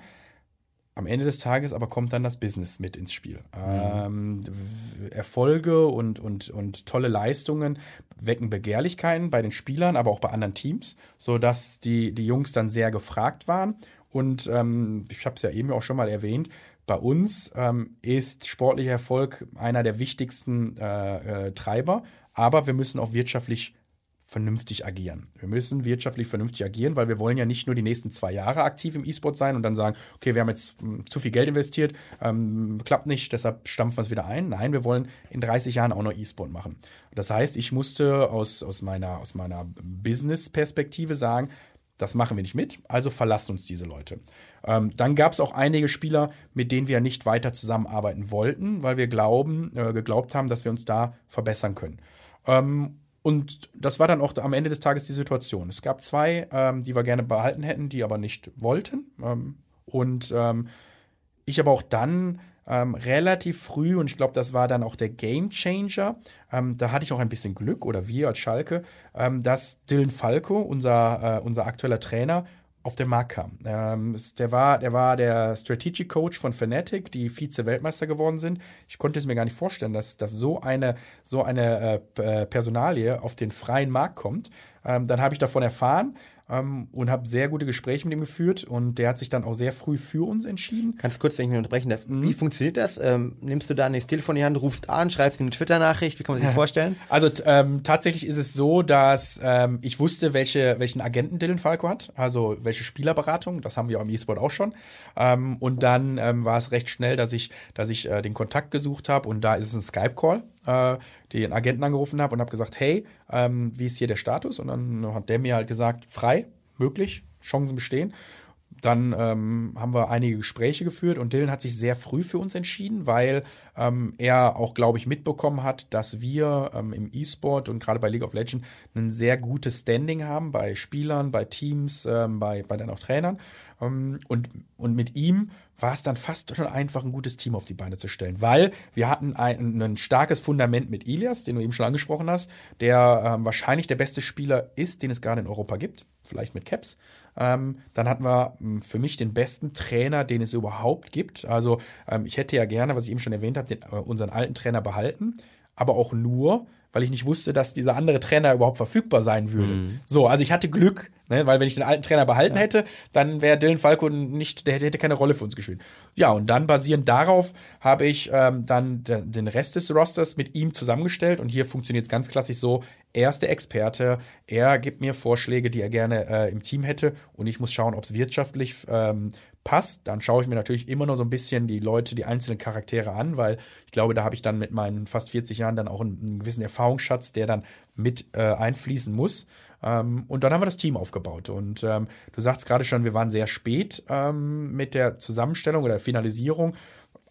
[SPEAKER 3] Am Ende des Tages aber kommt dann das Business mit ins Spiel. Mhm. Ähm, Erfolge und, und, und tolle Leistungen wecken Begehrlichkeiten bei den Spielern, aber auch bei anderen Teams, sodass die, die Jungs dann sehr gefragt waren. Und ähm, ich habe es ja eben auch schon mal erwähnt, bei uns ähm, ist sportlicher Erfolg einer der wichtigsten äh, äh, Treiber, aber wir müssen auch wirtschaftlich vernünftig agieren. Wir müssen wirtschaftlich vernünftig agieren, weil wir wollen ja nicht nur die nächsten zwei Jahre aktiv im E-Sport sein und dann sagen, okay, wir haben jetzt hm, zu viel Geld investiert, ähm, klappt nicht, deshalb stampfen wir es wieder ein. Nein, wir wollen in 30 Jahren auch noch E-Sport machen. Das heißt, ich musste aus, aus meiner, aus meiner Business-Perspektive sagen, das machen wir nicht mit, also verlassen uns diese Leute. Ähm, dann gab es auch einige Spieler, mit denen wir nicht weiter zusammenarbeiten wollten, weil wir glauben, äh, geglaubt haben, dass wir uns da verbessern können. Ähm, und das war dann auch am Ende des Tages die Situation. Es gab zwei, ähm, die wir gerne behalten hätten, die aber nicht wollten. Ähm, und ähm, ich aber auch dann ähm, relativ früh, und ich glaube, das war dann auch der Game Changer, ähm, da hatte ich auch ein bisschen Glück, oder wir als Schalke, ähm, dass Dylan Falco, unser, äh, unser aktueller Trainer, auf den Markt kam. Ähm, der, war, der war der Strategic Coach von Fnatic, die Vize-Weltmeister geworden sind. Ich konnte es mir gar nicht vorstellen, dass, dass so eine, so eine äh, äh Personalie auf den freien Markt kommt. Ähm, dann habe ich davon erfahren ähm, und habe sehr gute Gespräche mit ihm geführt und der hat sich dann auch sehr früh für uns entschieden.
[SPEAKER 1] Kannst du kurz, wenn ich mich unterbrechen darf, mhm. wie funktioniert das? Ähm, nimmst du da das Telefon in die Hand, rufst an, schreibst ihm eine Twitter-Nachricht, wie kann man sich das vorstellen?
[SPEAKER 3] Also ähm, tatsächlich ist es so, dass ähm, ich wusste, welche, welchen Agenten Dylan Falco hat, also welche Spielerberatung, das haben wir am E-Sport auch schon. Ähm, und dann ähm, war es recht schnell, dass ich, dass ich äh, den Kontakt gesucht habe und da ist es ein Skype-Call äh, den Agenten angerufen habe und habe gesagt, hey, ähm, wie ist hier der Status? Und dann hat der mir halt gesagt, frei, möglich, Chancen bestehen. Dann ähm, haben wir einige Gespräche geführt und Dylan hat sich sehr früh für uns entschieden, weil ähm, er auch, glaube ich, mitbekommen hat, dass wir ähm, im E-Sport und gerade bei League of Legends ein sehr gutes Standing haben bei Spielern, bei Teams, ähm, bei, bei dann auch Trainern. Ähm, und, und mit ihm war es dann fast schon einfach, ein gutes Team auf die Beine zu stellen, weil wir hatten ein, ein starkes Fundament mit Ilias, den du eben schon angesprochen hast, der ähm, wahrscheinlich der beste Spieler ist, den es gerade in Europa gibt, vielleicht mit Caps. Ähm, dann hatten wir ähm, für mich den besten Trainer, den es überhaupt gibt. Also ähm, ich hätte ja gerne, was ich eben schon erwähnt habe, den, äh, unseren alten Trainer behalten, aber auch nur, weil ich nicht wusste, dass dieser andere Trainer überhaupt verfügbar sein würde. Mhm. So, also ich hatte Glück, ne, weil wenn ich den alten Trainer behalten ja. hätte, dann wäre Dylan Falco nicht, der hätte keine Rolle für uns gespielt. Ja, und dann basierend darauf habe ich ähm, dann den Rest des Rosters mit ihm zusammengestellt und hier funktioniert es ganz klassisch so, er ist der Experte, er gibt mir Vorschläge, die er gerne äh, im Team hätte und ich muss schauen, ob es wirtschaftlich ähm, passt, dann schaue ich mir natürlich immer noch so ein bisschen die Leute, die einzelnen Charaktere an, weil ich glaube, da habe ich dann mit meinen fast 40 Jahren dann auch einen, einen gewissen Erfahrungsschatz, der dann mit äh, einfließen muss. Ähm, und dann haben wir das Team aufgebaut. Und ähm, du sagst gerade schon, wir waren sehr spät ähm, mit der Zusammenstellung oder Finalisierung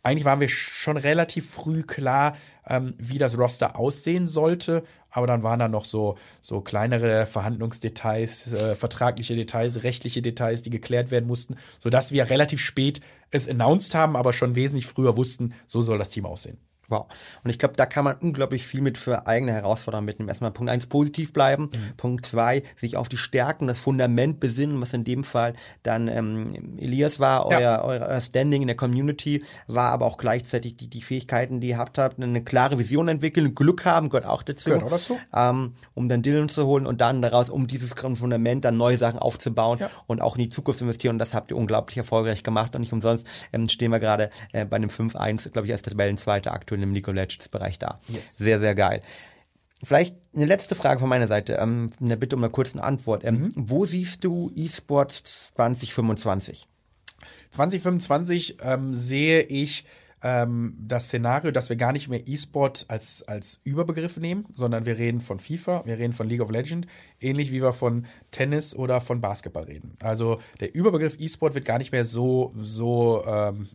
[SPEAKER 3] eigentlich waren wir schon relativ früh klar, ähm, wie das Roster aussehen sollte. Aber dann waren da noch so, so kleinere Verhandlungsdetails, äh, vertragliche Details, rechtliche Details, die geklärt werden mussten, sodass wir relativ spät es announced haben, aber schon wesentlich früher wussten, so soll das Team aussehen.
[SPEAKER 1] Wow. Und ich glaube, da kann man unglaublich viel mit für eigene Herausforderungen mitnehmen. Erstmal Punkt eins positiv bleiben. Mhm. Punkt zwei sich auf die Stärken, das Fundament besinnen, was in dem Fall dann ähm, Elias war, euer, ja. euer Standing in der Community, war aber auch gleichzeitig die, die Fähigkeiten, die ihr habt, habt, eine klare Vision entwickeln, Glück haben, gehört auch dazu.
[SPEAKER 3] Gehört auch dazu.
[SPEAKER 1] Ähm, um dann Dylan zu holen und dann daraus, um dieses Fundament dann neue Sachen aufzubauen ja. und auch in die Zukunft zu investieren. Und das habt ihr unglaublich erfolgreich gemacht. Und nicht umsonst ähm, stehen wir gerade äh, bei einem 5-1, glaube ich, als Tabellenzweiter aktuell im League of Legends Bereich da. Yes. Sehr, sehr geil. Vielleicht eine letzte Frage von meiner Seite, ähm, eine Bitte um eine kurze Antwort. Ähm, mhm. Wo siehst du E-Sports 2025?
[SPEAKER 3] 2025 ähm, sehe ich ähm, das Szenario, dass wir gar nicht mehr E-Sport als, als Überbegriff nehmen, sondern wir reden von FIFA, wir reden von League of Legends, ähnlich wie wir von Tennis oder von Basketball reden. Also der Überbegriff E-Sport wird gar nicht mehr so, so ähm,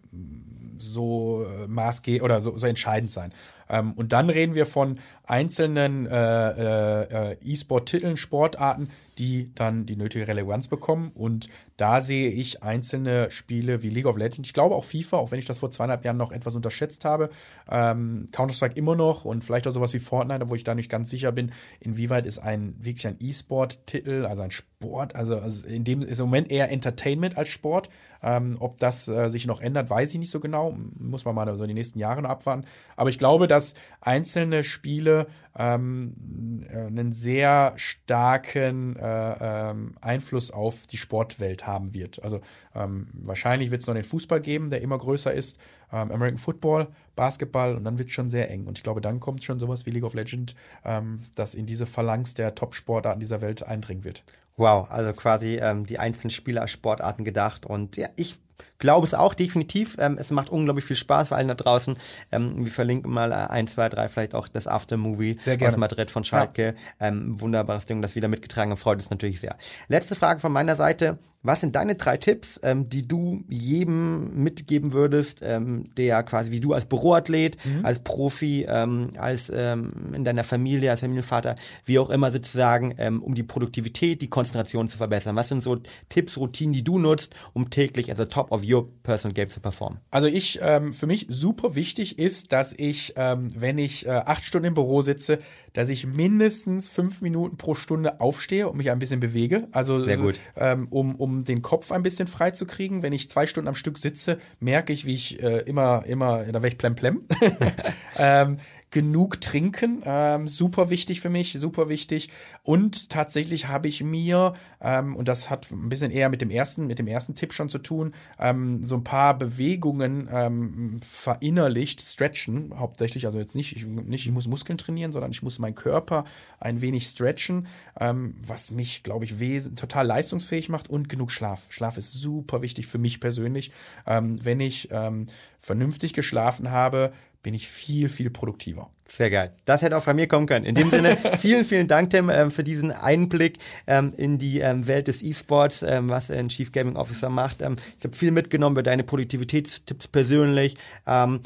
[SPEAKER 3] so äh, maßgebend oder so, so entscheidend sein. Ähm, und dann reden wir von einzelnen äh, äh, äh, E-Sport-Titeln, Sportarten, die dann die nötige Relevanz bekommen. Und da sehe ich einzelne Spiele wie League of Legends. Ich glaube auch FIFA, auch wenn ich das vor zweieinhalb Jahren noch etwas unterschätzt habe. Ähm, Counter-Strike immer noch und vielleicht auch sowas wie Fortnite, wo ich da nicht ganz sicher bin, inwieweit ist ein wirklich ein E-Sport-Titel, also ein Sport, also, also in dem ist im Moment eher Entertainment als Sport. Ähm, ob das äh, sich noch ändert, weiß ich nicht so genau. Muss man mal so in die nächsten Jahre noch abwarten. Aber ich glaube, dass einzelne Spiele ähm, äh, einen sehr starken äh, ähm, Einfluss auf die Sportwelt haben wird. Also ähm, wahrscheinlich wird es noch den Fußball geben, der immer größer ist, ähm, American Football, Basketball und dann wird es schon sehr eng. Und ich glaube, dann kommt schon sowas wie League of Legends, ähm, das in diese Phalanx der Top-Sportarten dieser Welt eindringen wird.
[SPEAKER 1] Wow, also quasi ähm, die einzelnen Spieler als Sportarten gedacht. Und ja, ich glaube es auch definitiv. Ähm, es macht unglaublich viel Spaß für allen da draußen. Ähm, wir verlinken mal äh, ein, zwei, drei, vielleicht auch das Aftermovie aus Madrid von Schalke. Ja. Ähm, wunderbares Ding, das wieder mitgetragen freut uns natürlich sehr. Letzte Frage von meiner Seite. Was sind deine drei Tipps, ähm, die du jedem mitgeben würdest, ähm, der quasi wie du als Büroathlet, mhm. als Profi, ähm, als ähm, in deiner Familie, als Familienvater, wie auch immer sozusagen, ähm, um die Produktivität, die Konzentration zu verbessern? Was sind so Tipps, Routinen, die du nutzt, um täglich as a top of your personal game zu performen?
[SPEAKER 3] Also ich, ähm, für mich super wichtig ist, dass ich, ähm, wenn ich äh, acht Stunden im Büro sitze, dass ich mindestens fünf Minuten pro Stunde aufstehe und mich ein bisschen bewege. Also
[SPEAKER 1] Sehr gut.
[SPEAKER 3] Ähm, um, um den Kopf ein bisschen frei zu kriegen. Wenn ich zwei Stunden am Stück sitze, merke ich, wie ich äh, immer, immer, da werde ich plemplem. ähm, genug trinken, ähm, super wichtig für mich, super wichtig. Und tatsächlich habe ich mir, ähm, und das hat ein bisschen eher mit dem ersten, mit dem ersten Tipp schon zu tun, ähm, so ein paar Bewegungen ähm, verinnerlicht, stretchen, hauptsächlich, also jetzt nicht, ich, nicht, ich muss Muskeln trainieren, sondern ich muss meinen Körper ein wenig stretchen, ähm, was mich, glaube ich, total leistungsfähig macht und genug Schlaf. Schlaf ist super wichtig für mich persönlich. Ähm, wenn ich ähm, vernünftig geschlafen habe, bin ich viel, viel produktiver.
[SPEAKER 1] Sehr geil. Das hätte auch von mir kommen können. In dem Sinne, vielen, vielen Dank, Tim, ähm, für diesen Einblick ähm, in die ähm, Welt des E-Sports, was ein Chief Gaming Officer macht. Ich habe viel mitgenommen über deine Produktivitätstipps persönlich,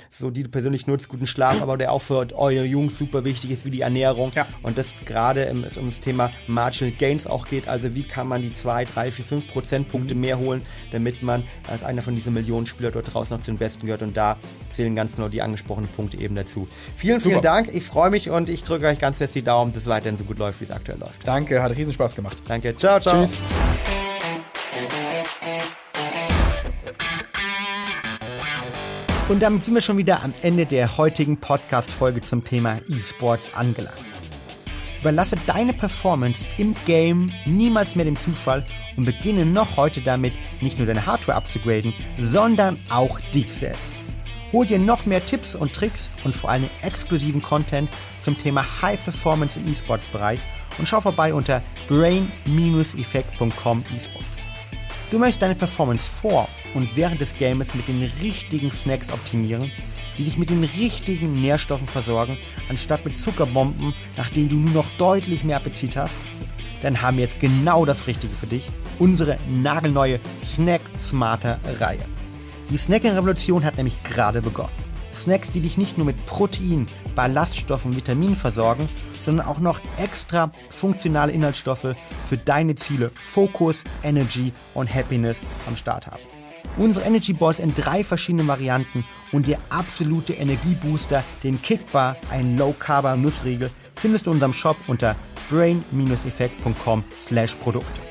[SPEAKER 1] so die du persönlich nutzt, guten Schlaf, aber der auch für eure Jungs super wichtig ist, wie die Ernährung. Ja. Und das gerade ähm, es um das Thema Marginal Gains auch geht. Also wie kann man die zwei, drei, vier, fünf Prozentpunkte mhm. mehr holen, damit man als einer von diesen Millionen Spieler dort draußen noch zu den Besten gehört. Und da zählen ganz genau die angesprochenen Punkte eben dazu. Vielen, vielen Dank. Dank. Ich freue mich und ich drücke euch ganz fest die Daumen, dass es weiterhin so gut läuft, wie es aktuell läuft.
[SPEAKER 3] Danke, hat riesen Spaß gemacht.
[SPEAKER 1] Danke. Ciao, ciao. Tschüss. Und damit sind wir schon wieder am Ende der heutigen Podcast-Folge zum Thema E-Sports angelangt. Überlasse deine Performance im Game niemals mehr dem Zufall und beginne noch heute damit, nicht nur deine Hardware abzugraden, sondern auch dich selbst. Hol dir noch mehr Tipps und Tricks und vor allem exklusiven Content zum Thema High Performance im E-Sports Bereich und schau vorbei unter brain-effekt.com esports. Du möchtest deine Performance vor und während des Games mit den richtigen Snacks optimieren, die dich mit den richtigen Nährstoffen versorgen, anstatt mit Zuckerbomben, nach denen du nur noch deutlich mehr Appetit hast? Dann haben wir jetzt genau das Richtige für dich, unsere nagelneue Snack Smarter Reihe. Die Snacking-Revolution hat nämlich gerade begonnen. Snacks, die dich nicht nur mit Protein, Ballaststoffen, Vitaminen versorgen, sondern auch noch extra funktionale Inhaltsstoffe für deine Ziele Focus, Energy und Happiness am Start haben. Unsere Energy Balls in drei verschiedenen Varianten und der absolute Energiebooster, den Kickbar, ein Low Carb Nussriegel, findest du in unserem Shop unter brain-effekt.com slash Produkte.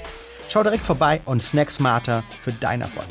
[SPEAKER 1] Schau direkt vorbei und snack smarter für deinen Erfolg.